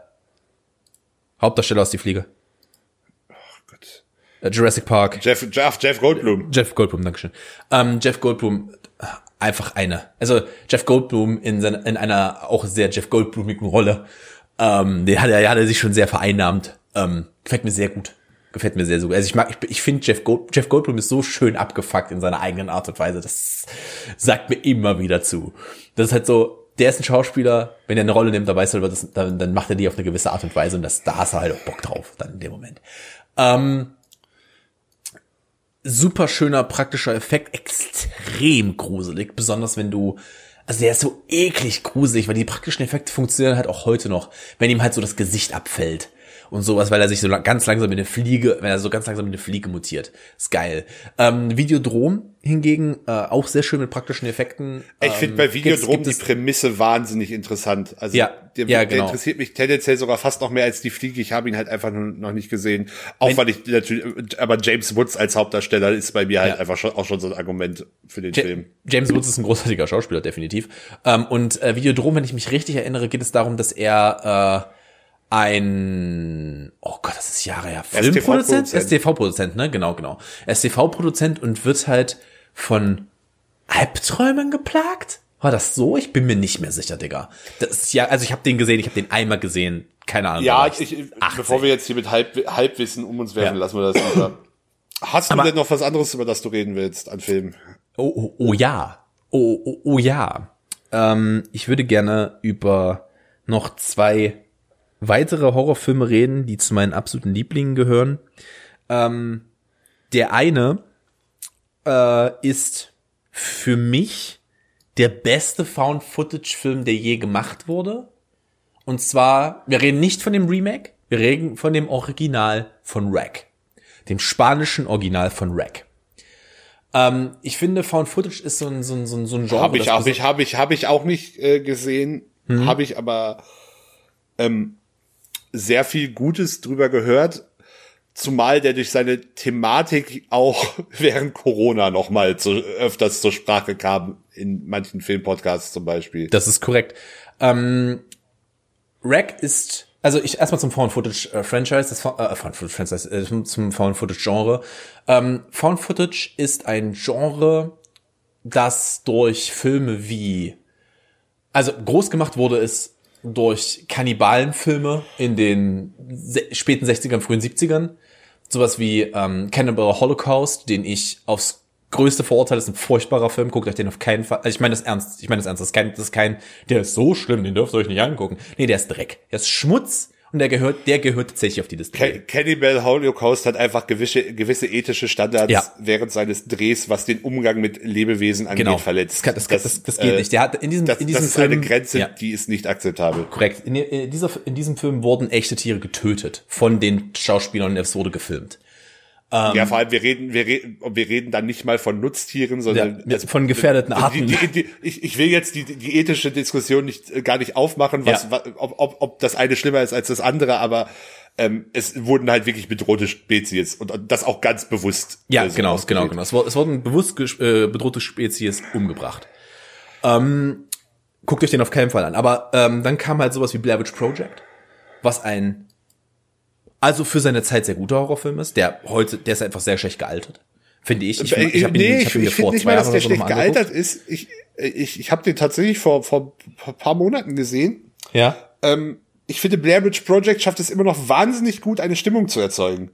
[SPEAKER 2] Hauptdarsteller aus die Fliege.
[SPEAKER 3] Gott.
[SPEAKER 2] Äh, Jurassic Park.
[SPEAKER 3] Jeff, Jeff, Jeff Goldblum.
[SPEAKER 2] Jeff Goldblum, Dankeschön. Ähm, Jeff Goldblum, einfach eine. Also Jeff Goldblum in, seiner, in einer auch sehr Jeff Goldblumigen Rolle. Ähm, den hat er, hat er sich schon sehr vereinnahmt. Ähm, gefällt mir sehr gut. Gefällt mir sehr, sehr gut. Also ich mag, ich, ich finde Jeff, Gold, Jeff Goldblum ist so schön abgefuckt in seiner eigenen Art und Weise. Das sagt mir immer wieder zu. Das ist halt so, der ist ein Schauspieler, wenn er eine Rolle nimmt, dann weiß er, dann, dann macht er die auf eine gewisse Art und Weise und das, da hast du halt auch Bock drauf, dann in dem Moment. Ähm, super schöner praktischer Effekt, extrem gruselig, besonders wenn du, also der ist so eklig gruselig, weil die praktischen Effekte funktionieren halt auch heute noch, wenn ihm halt so das Gesicht abfällt und sowas, weil er sich so ganz langsam in eine Fliege, wenn er so ganz langsam in eine Fliege mutiert. Ist geil. Ähm, Videodrom hingegen äh, auch sehr schön mit praktischen Effekten.
[SPEAKER 3] Ich finde bei
[SPEAKER 2] Ähm,
[SPEAKER 3] Videodrom
[SPEAKER 2] gibt es-
[SPEAKER 3] die Prämisse wahnsinnig interessant. Also
[SPEAKER 2] Ja,
[SPEAKER 3] der,
[SPEAKER 2] ja,
[SPEAKER 3] der
[SPEAKER 2] genau.
[SPEAKER 3] interessiert mich tendenziell sogar fast noch mehr als die Fliege. Ich habe ihn halt einfach noch nicht gesehen. Auch weil ich natürlich, aber James Woods als Hauptdarsteller ist bei mir halt
[SPEAKER 2] Ja.
[SPEAKER 3] einfach schon, auch schon so ein Argument für den
[SPEAKER 2] Ja-
[SPEAKER 3] Film.
[SPEAKER 2] James Woods ist ein großartiger Schauspieler, definitiv. Ähm, und äh, Videodrom, wenn ich mich richtig erinnere, geht es darum, dass er äh, ein, oh Gott, das ist Jahre her, Filmproduzent?
[SPEAKER 3] STV-Produzent.
[SPEAKER 2] Ne? Genau, genau. STV-Produzent und wird halt von Albträumen geplagt? War das so? Ich bin mir nicht mehr sicher, Digga. Das ist ja, also ich habe den gesehen, ich habe den einmal gesehen, keine Ahnung.
[SPEAKER 3] Ja,
[SPEAKER 2] war
[SPEAKER 3] ich,
[SPEAKER 2] 18.
[SPEAKER 3] bevor wir jetzt hier mit Halb, Halbwissen um uns werfen,
[SPEAKER 2] Ja.
[SPEAKER 3] lassen wir das lieber. Hast du
[SPEAKER 2] Aber-
[SPEAKER 3] denn noch was anderes, über das du reden willst an Filmen?
[SPEAKER 2] Oh, oh, oh ja. Oh, oh, oh ja. Ähm, ich würde gerne über noch zwei weitere Horrorfilme reden, die zu meinen absoluten Lieblingen gehören. Ähm, der eine äh, ist für mich der beste Found-Footage-Film, der je gemacht wurde. Und zwar, wir reden nicht von dem Remake, wir reden von dem Original von Rack. Dem spanischen Original von Rack. Ähm, ich finde, Found Footage ist so ein, so ein, so ein, so ein Genre.
[SPEAKER 3] Habe ich, habe ich, habe ich, habe ich auch nicht äh, gesehen.
[SPEAKER 2] Mhm.
[SPEAKER 3] Habe ich aber ähm, sehr viel Gutes drüber gehört. Zumal der durch seine Thematik auch während Corona noch mal zu, öfters zur Sprache kam, in manchen Filmpodcasts zum Beispiel.
[SPEAKER 2] Das ist korrekt. Ähm, Rack ist, also ich erstmal zum Found Footage äh, Franchise, das äh, Found Footage Franchise, äh, zum- zum Found Footage Genre. Ähm, Found Footage ist ein Genre, das durch Filme wie, also groß gemacht wurde es durch Kannibalenfilme in den späten 60ern, frühen 70ern. Sowas wie ähm, Cannibal Holocaust, den ich aufs größte verurteile, ist ein furchtbarer Film, guckt euch den auf keinen Fall. Also ich meine das ernst, ich meine das ernst, das ist kein, das ist kein, der ist so schlimm, den dürft ihr euch nicht angucken. Nee, der ist Dreck. Der ist Schmutz und der gehört, der gehört tatsächlich auf die Liste.
[SPEAKER 3] Ca- Cannibal Holocaust hat einfach gewisse, gewisse ethische Standards
[SPEAKER 2] Ja.
[SPEAKER 3] während seines Drehs, was den Umgang mit Lebewesen angeht,
[SPEAKER 2] Genau.
[SPEAKER 3] verletzt.
[SPEAKER 2] Das, das, das, das, das geht
[SPEAKER 3] äh,
[SPEAKER 2] nicht. Der hat in diesem,
[SPEAKER 3] Das,
[SPEAKER 2] in
[SPEAKER 3] das
[SPEAKER 2] diesem
[SPEAKER 3] ist
[SPEAKER 2] Film,
[SPEAKER 3] eine Grenze,
[SPEAKER 2] Ja.
[SPEAKER 3] die ist nicht akzeptabel.
[SPEAKER 2] Korrekt. In, in, dieser, in diesem Film wurden echte Tiere getötet von den Schauspielern und es wurde gefilmt.
[SPEAKER 3] Ja, vor allem, wir reden, wir reden, wir reden dann nicht mal von Nutztieren, sondern
[SPEAKER 2] Ja, von gefährdeten
[SPEAKER 3] die,
[SPEAKER 2] Arten.
[SPEAKER 3] die, die, ich, ich will jetzt die, die ethische Diskussion nicht äh, gar nicht aufmachen, was,
[SPEAKER 2] Ja.
[SPEAKER 3] wa- ob, ob, ob das eine schlimmer ist als das andere, aber ähm, es wurden halt wirklich bedrohte Spezies und, das auch ganz bewusst.
[SPEAKER 2] Ja,
[SPEAKER 3] äh, so
[SPEAKER 2] genau, genau, genau. Es, es wurden bewusst äh, bedrohte Spezies umgebracht. Ähm, guckt euch den auf keinen Fall an. Aber ähm, dann kam halt sowas wie Blair Witch Project, was ein also für seine Zeit sehr guter Horrorfilm ist. Der heute, der ist einfach sehr schlecht gealtert, finde ich. Ich,
[SPEAKER 3] Ich,
[SPEAKER 2] ich habe ihn,
[SPEAKER 3] nee,
[SPEAKER 2] ich
[SPEAKER 3] ich,
[SPEAKER 2] hab ihn
[SPEAKER 3] ich
[SPEAKER 2] vor
[SPEAKER 3] nicht
[SPEAKER 2] zwei
[SPEAKER 3] mal, dass der
[SPEAKER 2] so
[SPEAKER 3] schlecht gealtert ist. Ich, ich, ich habe den tatsächlich vor, vor ein paar Monaten gesehen.
[SPEAKER 2] Ja.
[SPEAKER 3] Ähm, ich finde, Blair Witch Project schafft es immer noch wahnsinnig gut, eine Stimmung zu erzeugen.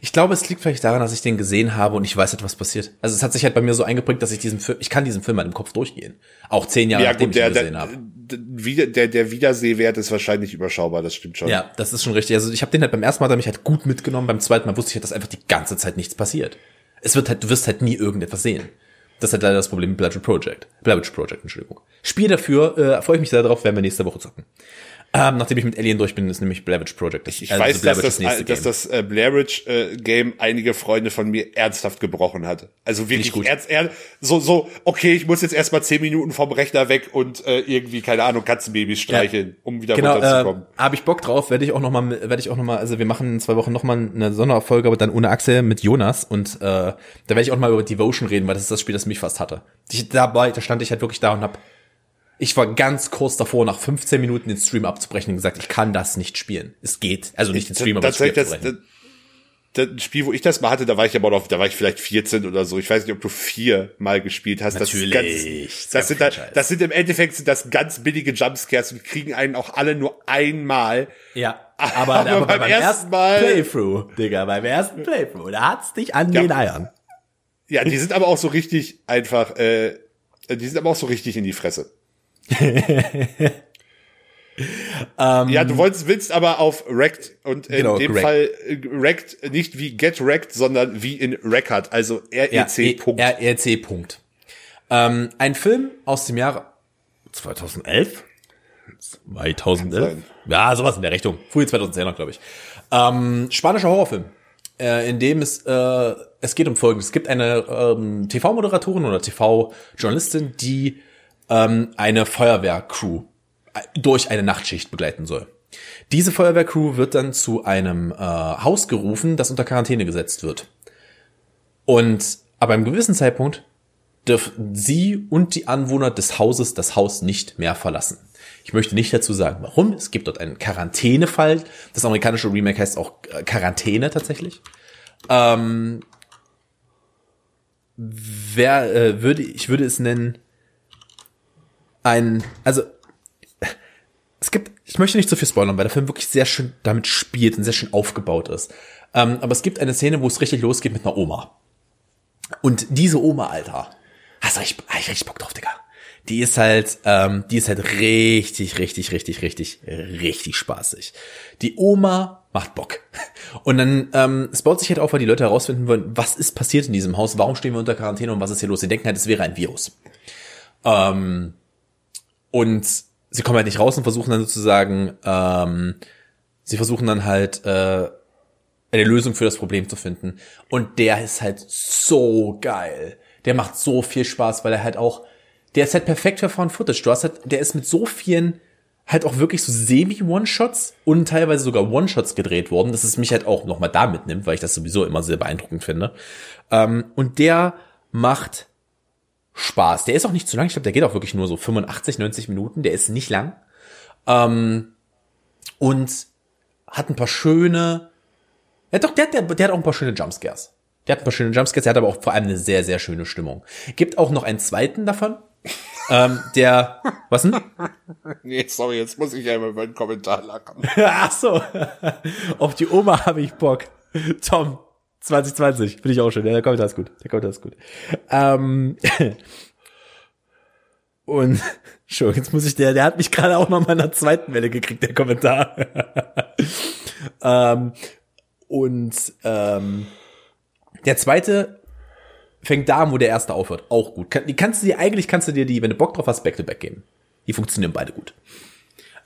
[SPEAKER 2] Ich glaube, es liegt vielleicht daran, dass ich den gesehen habe und ich weiß halt, was passiert. Also es hat sich halt bei mir so eingeprägt, dass ich diesen Film, ich kann diesen Film halt im Kopf durchgehen. Auch zehn Jahre
[SPEAKER 3] Ja,
[SPEAKER 2] nachdem
[SPEAKER 3] gut,
[SPEAKER 2] ich
[SPEAKER 3] der,
[SPEAKER 2] ihn
[SPEAKER 3] der,
[SPEAKER 2] gesehen habe.
[SPEAKER 3] der, der, der Wiedersehwert ist wahrscheinlich überschaubar, das stimmt schon.
[SPEAKER 2] Ja, das ist schon richtig. Also ich habe den halt beim ersten Mal er mich halt gut mitgenommen, beim zweiten Mal wusste ich halt, dass einfach die ganze Zeit nichts passiert. Es wird halt, du wirst halt nie irgendetwas sehen. Das ist halt leider das Problem mit Witch Project. Witch Project, Entschuldigung. Spiel dafür, äh, freue ich mich sehr darauf, werden wir nächste Woche zocken. Ähm, nachdem ich mit Alien durch bin, ist nämlich Blair Witch Project. Das,
[SPEAKER 3] Ich
[SPEAKER 2] also
[SPEAKER 3] weiß,
[SPEAKER 2] Blair
[SPEAKER 3] dass das,
[SPEAKER 2] nächste
[SPEAKER 3] dass das äh, Blair Witch äh, Game einige Freunde von mir ernsthaft gebrochen hat. Also wirklich
[SPEAKER 2] gut.
[SPEAKER 3] ernst, ernst, so, so, okay, ich muss jetzt erstmal zehn Minuten vom Rechner weg und äh, irgendwie, keine Ahnung, Katzenbabys streicheln, um wieder
[SPEAKER 2] Genau,
[SPEAKER 3] runterzukommen.
[SPEAKER 2] äh, habe ich Bock drauf, werde ich auch noch mal, werde ich auch noch mal, also wir machen in zwei Wochen noch mal eine Sonderfolge, aber dann ohne Axel mit Jonas und äh, da werde ich auch mal über Devotion reden, weil das ist das Spiel, das mich fast hatte. Ich, dabei, da stand ich halt wirklich da und hab, ich war ganz kurz davor, nach 15 Minuten den Stream abzubrechen und gesagt, ich kann das nicht spielen. Es geht, also nicht den Stream, aber das Spiel
[SPEAKER 3] das,
[SPEAKER 2] abzubrechen.
[SPEAKER 3] das, das Spiel, wo ich das mal hatte, da war ich aber noch, da war ich vielleicht 14 oder so. Ich weiß nicht, ob du vier mal gespielt hast.
[SPEAKER 2] Natürlich.
[SPEAKER 3] Das, ist ganz, das, sind,
[SPEAKER 2] Franchise.
[SPEAKER 3] das sind im Endeffekt sind das ganz billige Jumpscares und kriegen einen auch alle nur einmal.
[SPEAKER 2] Ja, aber,
[SPEAKER 3] Aber
[SPEAKER 2] aber,
[SPEAKER 3] beim
[SPEAKER 2] beim,
[SPEAKER 3] ersten
[SPEAKER 2] ersten
[SPEAKER 3] Mal-
[SPEAKER 2] Playthrough, Digga, beim ersten Playthrough, da hat's dich an
[SPEAKER 3] Ja.
[SPEAKER 2] den Eiern.
[SPEAKER 3] Ja, die sind aber auch so richtig einfach, äh, die sind aber auch so richtig in die Fresse. Ja, du wolltest, willst aber auf Wrecked und in
[SPEAKER 2] Genau,
[SPEAKER 3] dem
[SPEAKER 2] Wrecked.
[SPEAKER 3] Fall äh, Wrecked nicht wie Get Wrecked, sondern wie in Record, also REC.
[SPEAKER 2] E-
[SPEAKER 3] Punkt.
[SPEAKER 2] REC Punkt. Ähm, ein Film aus dem Jahr 2011? 2011?
[SPEAKER 3] sein.
[SPEAKER 2] Ja, sowas in der Richtung. Frühe 2010er, glaube ich. Ähm, spanischer Horrorfilm, äh, in dem es, äh, es geht um Folgendes. Es gibt eine ähm, TV-Moderatorin oder TV-Journalistin, die ähm, eine Feuerwehrcrew äh, durch eine Nachtschicht begleiten soll. Diese Feuerwehrcrew wird dann zu einem äh, Haus gerufen, das unter Quarantäne gesetzt wird. Und aber im gewissen Zeitpunkt dürfen sie und die Anwohner des Hauses das Haus nicht mehr verlassen. Ich möchte nicht dazu sagen, warum. Es gibt dort einen Quarantänefall. Das amerikanische Remake heißt auch äh, Quarantäne tatsächlich. Ähm, wer äh, würde ich würde es nennen ein also es gibt ich möchte nicht zu viel spoilern, weil der Film wirklich sehr schön damit spielt und sehr schön aufgebaut ist. Ähm, aber es gibt eine Szene, wo es richtig losgeht mit einer Oma. Und diese Oma, Alter, hast du richtig, ich richtig Bock drauf, Digga. Die ist halt, ähm, die ist halt richtig, richtig, richtig, richtig, richtig spaßig. Die Oma macht Bock. Und dann, ähm, es baut sich halt auf, weil die Leute herausfinden wollen, was ist passiert in diesem Haus, warum stehen wir unter Quarantäne und was ist hier los. Sie denken halt, es wäre ein Virus. Ähm, und sie kommen halt nicht raus und versuchen dann sozusagen, ähm, sie versuchen dann halt, äh, eine Lösung für das Problem zu finden. Und der ist halt so geil. Der macht so viel Spaß, weil er halt auch, der ist halt perfekt für Found Footage. Du hast halt, der ist mit so vielen halt auch wirklich so semi-One-Shots und teilweise sogar One-Shots gedreht worden, dass es mich halt auch nochmal da mitnimmt, weil ich das sowieso immer sehr beeindruckend finde. Ähm, und der macht Spaß. Der ist auch nicht zu lang. Ich glaube, der geht auch wirklich nur so 85, 90 Minuten. Der ist nicht lang. Ähm, und hat ein paar schöne, ja doch, der, hat- der, der hat auch ein paar schöne Jumpscares. Der hat ein paar schöne Jumpscares, der hat aber auch vor allem eine sehr, sehr schöne Stimmung. Gibt auch noch einen zweiten davon. ähm, der, was denn?
[SPEAKER 3] Nee, sorry, jetzt muss ich einmal über einen Kommentar lachen.
[SPEAKER 2] Ach so. Auf die Oma habe ich Bock. Tom, 2020, finde ich auch schön. Ja, der Kommentar ist gut. Der Kommentar ist gut. Ähm, und schon, jetzt muss ich der, der hat mich gerade auch noch mal in der zweiten Welle gekriegt, der Kommentar. ähm, und ähm, der zweite fängt da an, wo der erste aufhört. Auch gut. Kann, die kannst du dir, eigentlich kannst du dir die, wenn du Bock drauf hast, Back-to-Back geben. Die funktionieren beide gut.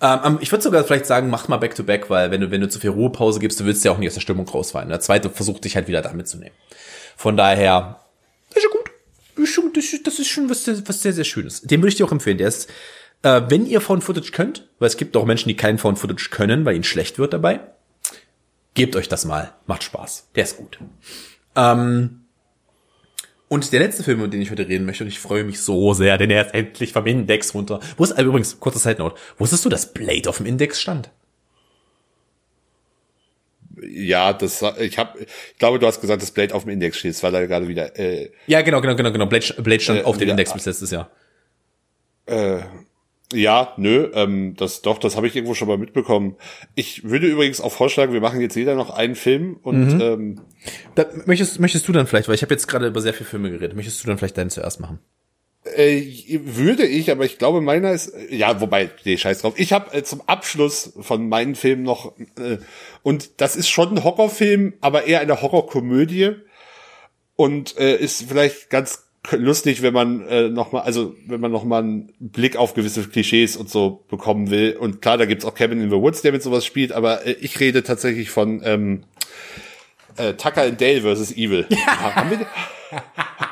[SPEAKER 2] Ähm, ich würde sogar vielleicht sagen, mach mal Back-to-Back, weil wenn du, wenn du zu viel Ruhepause gibst, du willst ja auch nicht aus der Stimmung rausfallen. Der zweite versucht dich halt wieder damit zu nehmen. Von daher, ist ja gut. Das, ist, schon was, sehr- was sehr, sehr Schönes. Den würde ich dir auch empfehlen. Der ist, äh, wenn ihr Found Footage könnt, weil es gibt auch Menschen, die keinen Found Footage können, weil ihnen schlecht wird dabei, gebt euch das mal. Macht Spaß. Der ist gut. Ähm, und der letzte Film, über den ich heute reden möchte, und ich freue mich so sehr, denn er ist endlich vom Index runter. Wo ist, äh, übrigens, kurze Side Note, wusstest du, dass Blade auf dem Index stand?
[SPEAKER 3] Ja, das, ich hab, ich glaube, du hast gesagt, dass Blade auf dem Index steht. Das war da gerade wieder, äh,
[SPEAKER 2] Ja, genau, genau, genau, genau. Blade, Blade stand
[SPEAKER 3] Äh,
[SPEAKER 2] auf dem. Index bis letztes Jahr.
[SPEAKER 3] Ja, nö, ähm, das doch, das habe ich irgendwo schon mal mitbekommen. Ich würde übrigens auch vorschlagen, wir machen jetzt jeder noch einen Film und ähm,
[SPEAKER 2] Da, möchtest, möchtest du dann vielleicht, weil ich habe jetzt gerade über sehr viele Filme geredet, möchtest du dann vielleicht deinen zuerst machen?
[SPEAKER 3] äh, würde ich, aber ich glaube, meiner ist ja, wobei, nee, scheiß drauf. Ich habe äh, zum Abschluss von meinen Filmen noch äh, und das ist schon ein Horrorfilm, aber eher eine Horrorkomödie und äh, ist vielleicht ganz lustig, wenn man äh, noch mal, also wenn man noch mal einen Blick auf gewisse Klischees und so bekommen will. Und klar, da gibt's auch Kevin in the Woods, der mit sowas spielt, aber äh, ich rede tatsächlich von ähm, äh, Tucker and Dale versus Evil. Ja. Haben wir,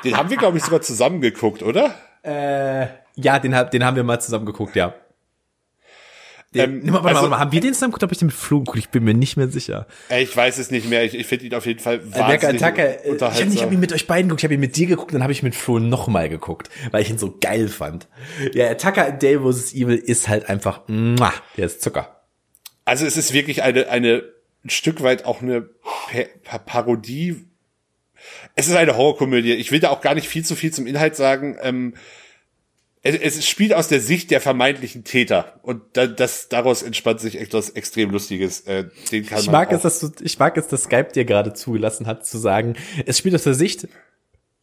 [SPEAKER 3] den haben wir, glaube ich, sogar zusammen geguckt, oder?
[SPEAKER 2] Äh, ja, den, den haben wir mal zusammen geguckt, ja. Den, ähm, warte, also, warte mal, haben wir den zusammen? Habe ich den mit Flo geguckt? Ich bin mir nicht mehr sicher.
[SPEAKER 3] Ich weiß es nicht mehr. Ich, ich finde ihn auf jeden Fall wahnsinnig
[SPEAKER 2] Attacke, äh, Ich habe hab ihn mit euch beiden geguckt. Ich habe ihn mit dir geguckt, dann habe ich mit Flo nochmal geguckt, weil ich ihn so geil fand. Ja, Attacker Dale vs. Evil ist halt einfach, muah, der ist Zucker.
[SPEAKER 3] Also es ist wirklich eine, eine ein Stück weit auch eine pa Parodie. Es ist eine Horrorkomödie. Ich will da auch gar nicht viel zu viel zum Inhalt sagen. Ähm, es, es spielt aus der Sicht der vermeintlichen Täter und da, das daraus entspannt sich etwas extrem lustiges. Äh, den kann
[SPEAKER 2] ich mag es, dass du, ich mag es, dass Skype dir gerade zugelassen hat zu sagen, es spielt aus der Sicht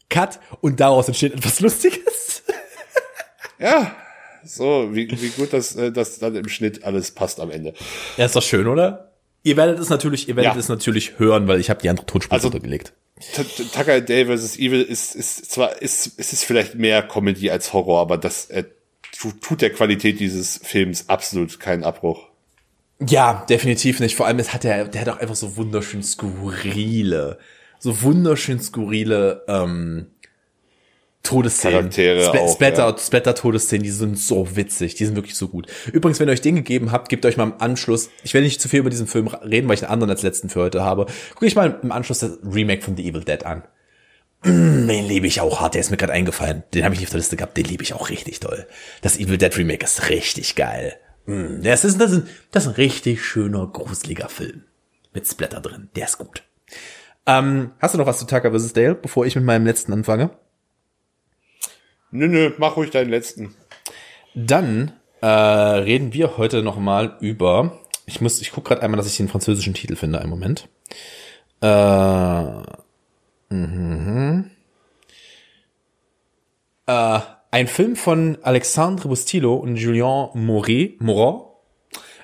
[SPEAKER 2] Cut und daraus entsteht etwas Lustiges.
[SPEAKER 3] ja, so wie, wie gut, dass äh, das dann im Schnitt alles passt am Ende.
[SPEAKER 2] Ja, ist doch schön, oder? Ihr werdet es natürlich, ihr werdet ja. es natürlich hören, weil ich habe die andere Tonspur also, runtergelegt.
[SPEAKER 3] Tucker Day vs. Evil ist, ist zwar ist, ist es vielleicht mehr Comedy als Horror, aber das äh, tut der Qualität dieses Films absolut keinen Abbruch.
[SPEAKER 2] Ja, definitiv nicht. Vor allem, es hat er, der hat auch einfach so wunderschön skurrile, so wunderschön skurrile ähm, Todesszenen.
[SPEAKER 3] Charaktere
[SPEAKER 2] Sp
[SPEAKER 3] auch,
[SPEAKER 2] Splatter,
[SPEAKER 3] ja.
[SPEAKER 2] Splatter Todesszenen, die sind so witzig, die sind wirklich so gut. Übrigens, wenn ihr euch den gegeben habt, gebt euch mal im Anschluss, ich werde nicht zu viel über diesen Film reden, weil ich einen anderen als letzten für heute habe. Guck ich mal im Anschluss das Remake von The Evil Dead an. Mm, den liebe ich auch hart, der ist mir gerade eingefallen. Den habe ich nicht auf der Liste gehabt, den liebe ich auch richtig toll. Das Evil Dead Remake ist richtig geil. Mm, das, ist, das, ist, das ist ein richtig schöner, gruseliger Film. Mit Splatter drin, der ist gut. Ähm, hast du noch was zu Tucker vs. Dale, bevor ich mit meinem letzten anfange?
[SPEAKER 3] Nö, nö, mach ruhig deinen letzten.
[SPEAKER 2] Dann äh, reden wir heute noch mal über. Ich muss, ich gucke gerade einmal, dass ich den französischen Titel finde. Einen Moment. Äh, mhm. äh, ein Film von Alexandre Bustillo und Julien Moret, Morat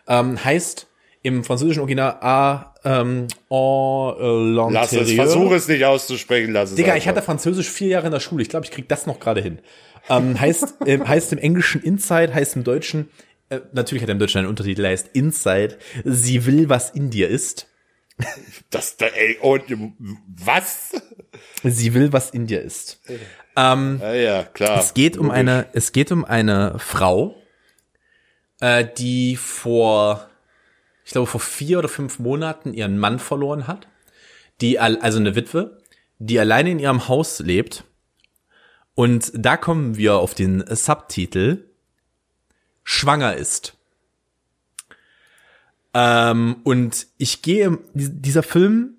[SPEAKER 2] ähm, heißt im französischen Original A ähm, en
[SPEAKER 3] Lass es, versuch es nicht auszusprechen, lass es
[SPEAKER 2] Digga, einfach. ich hatte Französisch vier Jahre in der Schule. Ich glaube, ich krieg das noch gerade hin. Ähm, heißt, äh, heißt im Englischen Inside, heißt im Deutschen, äh, natürlich hat er im Deutschen einen Untertitel, heißt Inside. Sie will, was in dir ist.
[SPEAKER 3] Das, da, ey, und, was?
[SPEAKER 2] Sie will, was in dir ist. Ähm,
[SPEAKER 3] ja, ja, klar.
[SPEAKER 2] Es geht um eine, es geht um eine Frau, äh, die vor ich glaube, vor vier oder fünf Monaten ihren Mann verloren hat, die, also eine Witwe, die alleine in ihrem Haus lebt. Und da kommen wir auf den Subtitel Schwanger ist. Ähm, und ich gehe, dieser Film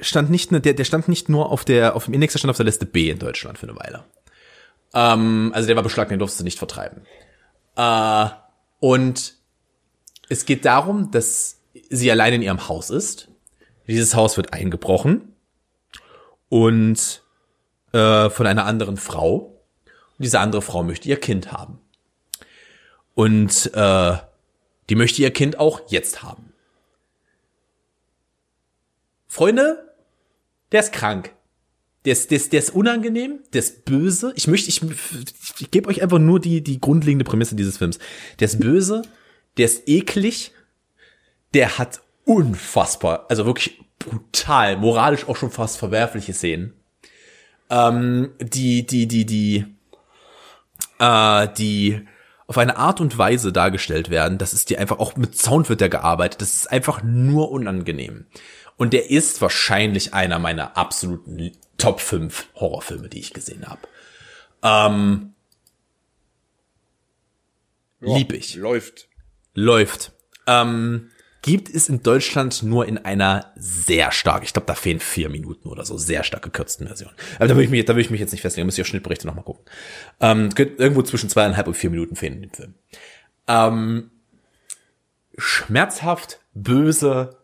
[SPEAKER 2] stand nicht, der, der stand nicht nur auf der, auf dem Index, der stand auf der Liste B in Deutschland für eine Weile. Ähm, also der war beschlagnahmt, den durfte nicht vertreiben. Äh, und es geht darum, dass sie allein in ihrem Haus ist. Dieses Haus wird eingebrochen und äh, von einer anderen Frau. Und diese andere Frau möchte ihr Kind haben. Und äh, die möchte ihr Kind auch jetzt haben. Freunde, der ist krank. Der ist, der, ist, der ist unangenehm, der ist böse. Ich möchte, ich, ich gebe euch einfach nur die, die grundlegende Prämisse dieses Films. Der ist böse, der ist eklig, der hat unfassbar, also wirklich brutal, moralisch auch schon fast verwerfliche Szenen. Ähm, die, die, die, die, äh, die auf eine Art und Weise dargestellt werden, das ist dir einfach, auch mit Sound wird der gearbeitet, das ist einfach nur unangenehm. Und der ist wahrscheinlich einer meiner absoluten Top 5 Horrorfilme, die ich gesehen habe. Ähm, lieb ich.
[SPEAKER 3] Läuft
[SPEAKER 2] läuft. Ähm, gibt es in Deutschland nur in einer sehr stark, ich glaube, da fehlen vier Minuten oder so, sehr stark gekürzten Version. Aber da will ich mich, da will ich mich jetzt nicht festlegen, müsst ihr Schnittberichte nochmal gucken. Ähm, irgendwo zwischen zweieinhalb und vier Minuten fehlen in dem Film. Ähm, schmerzhaft, böse,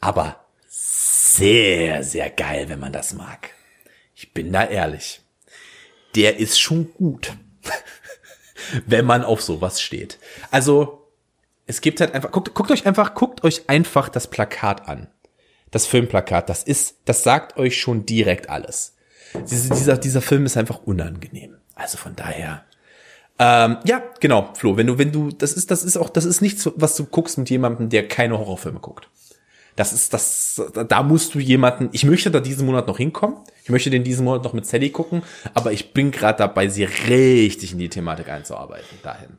[SPEAKER 2] aber sehr, sehr geil, wenn man das mag. Ich bin da ehrlich. Der ist schon gut, wenn man auf sowas steht. Also, es gibt halt einfach, guckt, guckt euch einfach, guckt euch einfach das Plakat an. Das Filmplakat, das ist, das sagt euch schon direkt alles. Diese, dieser, dieser Film ist einfach unangenehm. Also von daher. Ähm, ja, genau, Flo, wenn du, wenn du, das ist, das ist auch, das ist nichts, was du guckst mit jemandem, der keine Horrorfilme guckt. Das ist, das, da musst du jemanden, ich möchte da diesen Monat noch hinkommen. Ich möchte den diesen Monat noch mit Sally gucken, aber ich bin gerade dabei, sie richtig in die Thematik einzuarbeiten, dahin.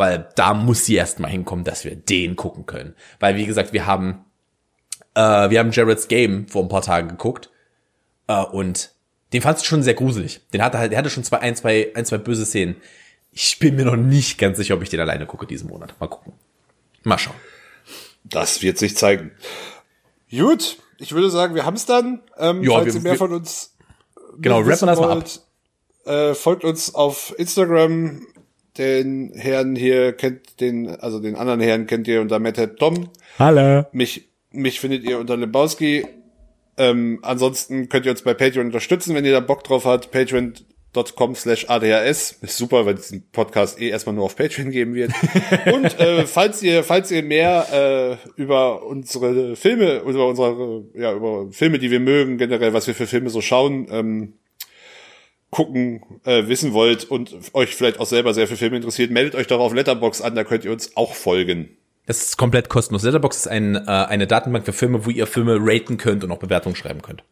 [SPEAKER 2] Weil da muss sie erstmal hinkommen, dass wir den gucken können. Weil, wie gesagt, wir haben, äh, wir haben Jared's Game vor ein paar Tagen geguckt, äh, und den fandst du schon sehr gruselig. Den hatte halt, der hatte schon zwei, ein, zwei, ein, zwei böse Szenen. Ich bin mir noch nicht ganz sicher, ob ich den alleine gucke diesen Monat. Mal gucken. Mal schauen.
[SPEAKER 3] Das wird sich zeigen. Gut, ich würde sagen, wir haben es dann. Ähm,
[SPEAKER 2] Ja,
[SPEAKER 3] falls
[SPEAKER 2] wir-
[SPEAKER 3] ihr mehr
[SPEAKER 2] wir-
[SPEAKER 3] von uns
[SPEAKER 2] Genau, rappen das mal ab.
[SPEAKER 3] Äh, folgt uns auf Instagram. Den Herrn hier kennt den, also den anderen Herrn kennt ihr unter Method Tom.
[SPEAKER 2] Hallo.
[SPEAKER 3] Mich, mich findet ihr unter Lebowski. Ähm, ansonsten könnt ihr uns bei Patreon unterstützen, wenn ihr da Bock drauf habt. Patreon.com slash ADHS. Ist super, weil es den Podcast eh erstmal nur auf Patreon geben wird. Und äh, falls ihr, falls ihr mehr äh, über unsere Filme, über unsere, ja, über Filme, die wir mögen, generell, was wir für Filme so schauen, ähm, gucken, äh, wissen wollt und euch vielleicht auch selber sehr für Filme interessiert, meldet euch doch auf Letterbox an, da könnt ihr uns auch folgen.
[SPEAKER 2] Das ist komplett kostenlos. Letterbox ist ein, äh, eine Datenbank für Filme, wo ihr Filme raten könnt und auch Bewertungen schreiben könnt.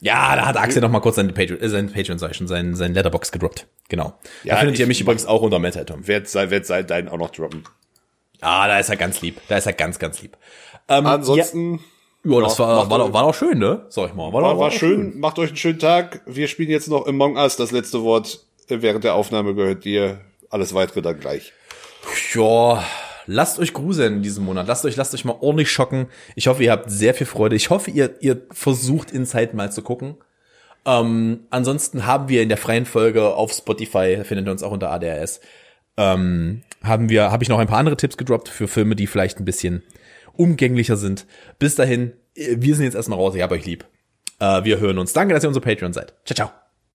[SPEAKER 2] Ja, da hat Axel noch mal kurz seine Patreon, äh, sein Patreon, sag ich schon, sein, sein Letterbox gedroppt. Genau.
[SPEAKER 3] Ja,
[SPEAKER 2] da findet ihr mich übrigens auch unter Meta Tom.
[SPEAKER 3] Werd sei, werd sei deinen auch noch droppen.
[SPEAKER 2] Ah, da ist er ganz lieb. Da ist er ganz, ganz lieb. Ähm,
[SPEAKER 3] Ansonsten
[SPEAKER 2] ja, ja, das
[SPEAKER 3] Ja,
[SPEAKER 2] war, war, doch, war doch schön, ne? Sag ich mal. War,
[SPEAKER 3] war,
[SPEAKER 2] doch-
[SPEAKER 3] war
[SPEAKER 2] doch
[SPEAKER 3] schön, macht euch einen schönen Tag. Wir spielen jetzt noch Among Us, das letzte Wort äh, während der Aufnahme gehört dir. Alles weitere dann gleich.
[SPEAKER 2] Ja, lasst euch gruseln in diesem Monat. Lasst euch, lasst euch mal ordentlich schocken. Ich hoffe, ihr habt sehr viel Freude. Ich hoffe, ihr, ihr versucht Inside mal zu gucken. Ähm, ansonsten haben wir in der freien Folge auf Spotify, findet ihr uns auch unter ADRS, ähm, haben wir, habe ich noch ein paar andere Tipps gedroppt für Filme, die vielleicht ein bisschen umgänglicher sind. Bis dahin, äh, wir sind jetzt erstmal raus. Ich hab euch lieb. Äh, wir hören uns. Danke, dass ihr unser Patreon seid. Ciao, ciao.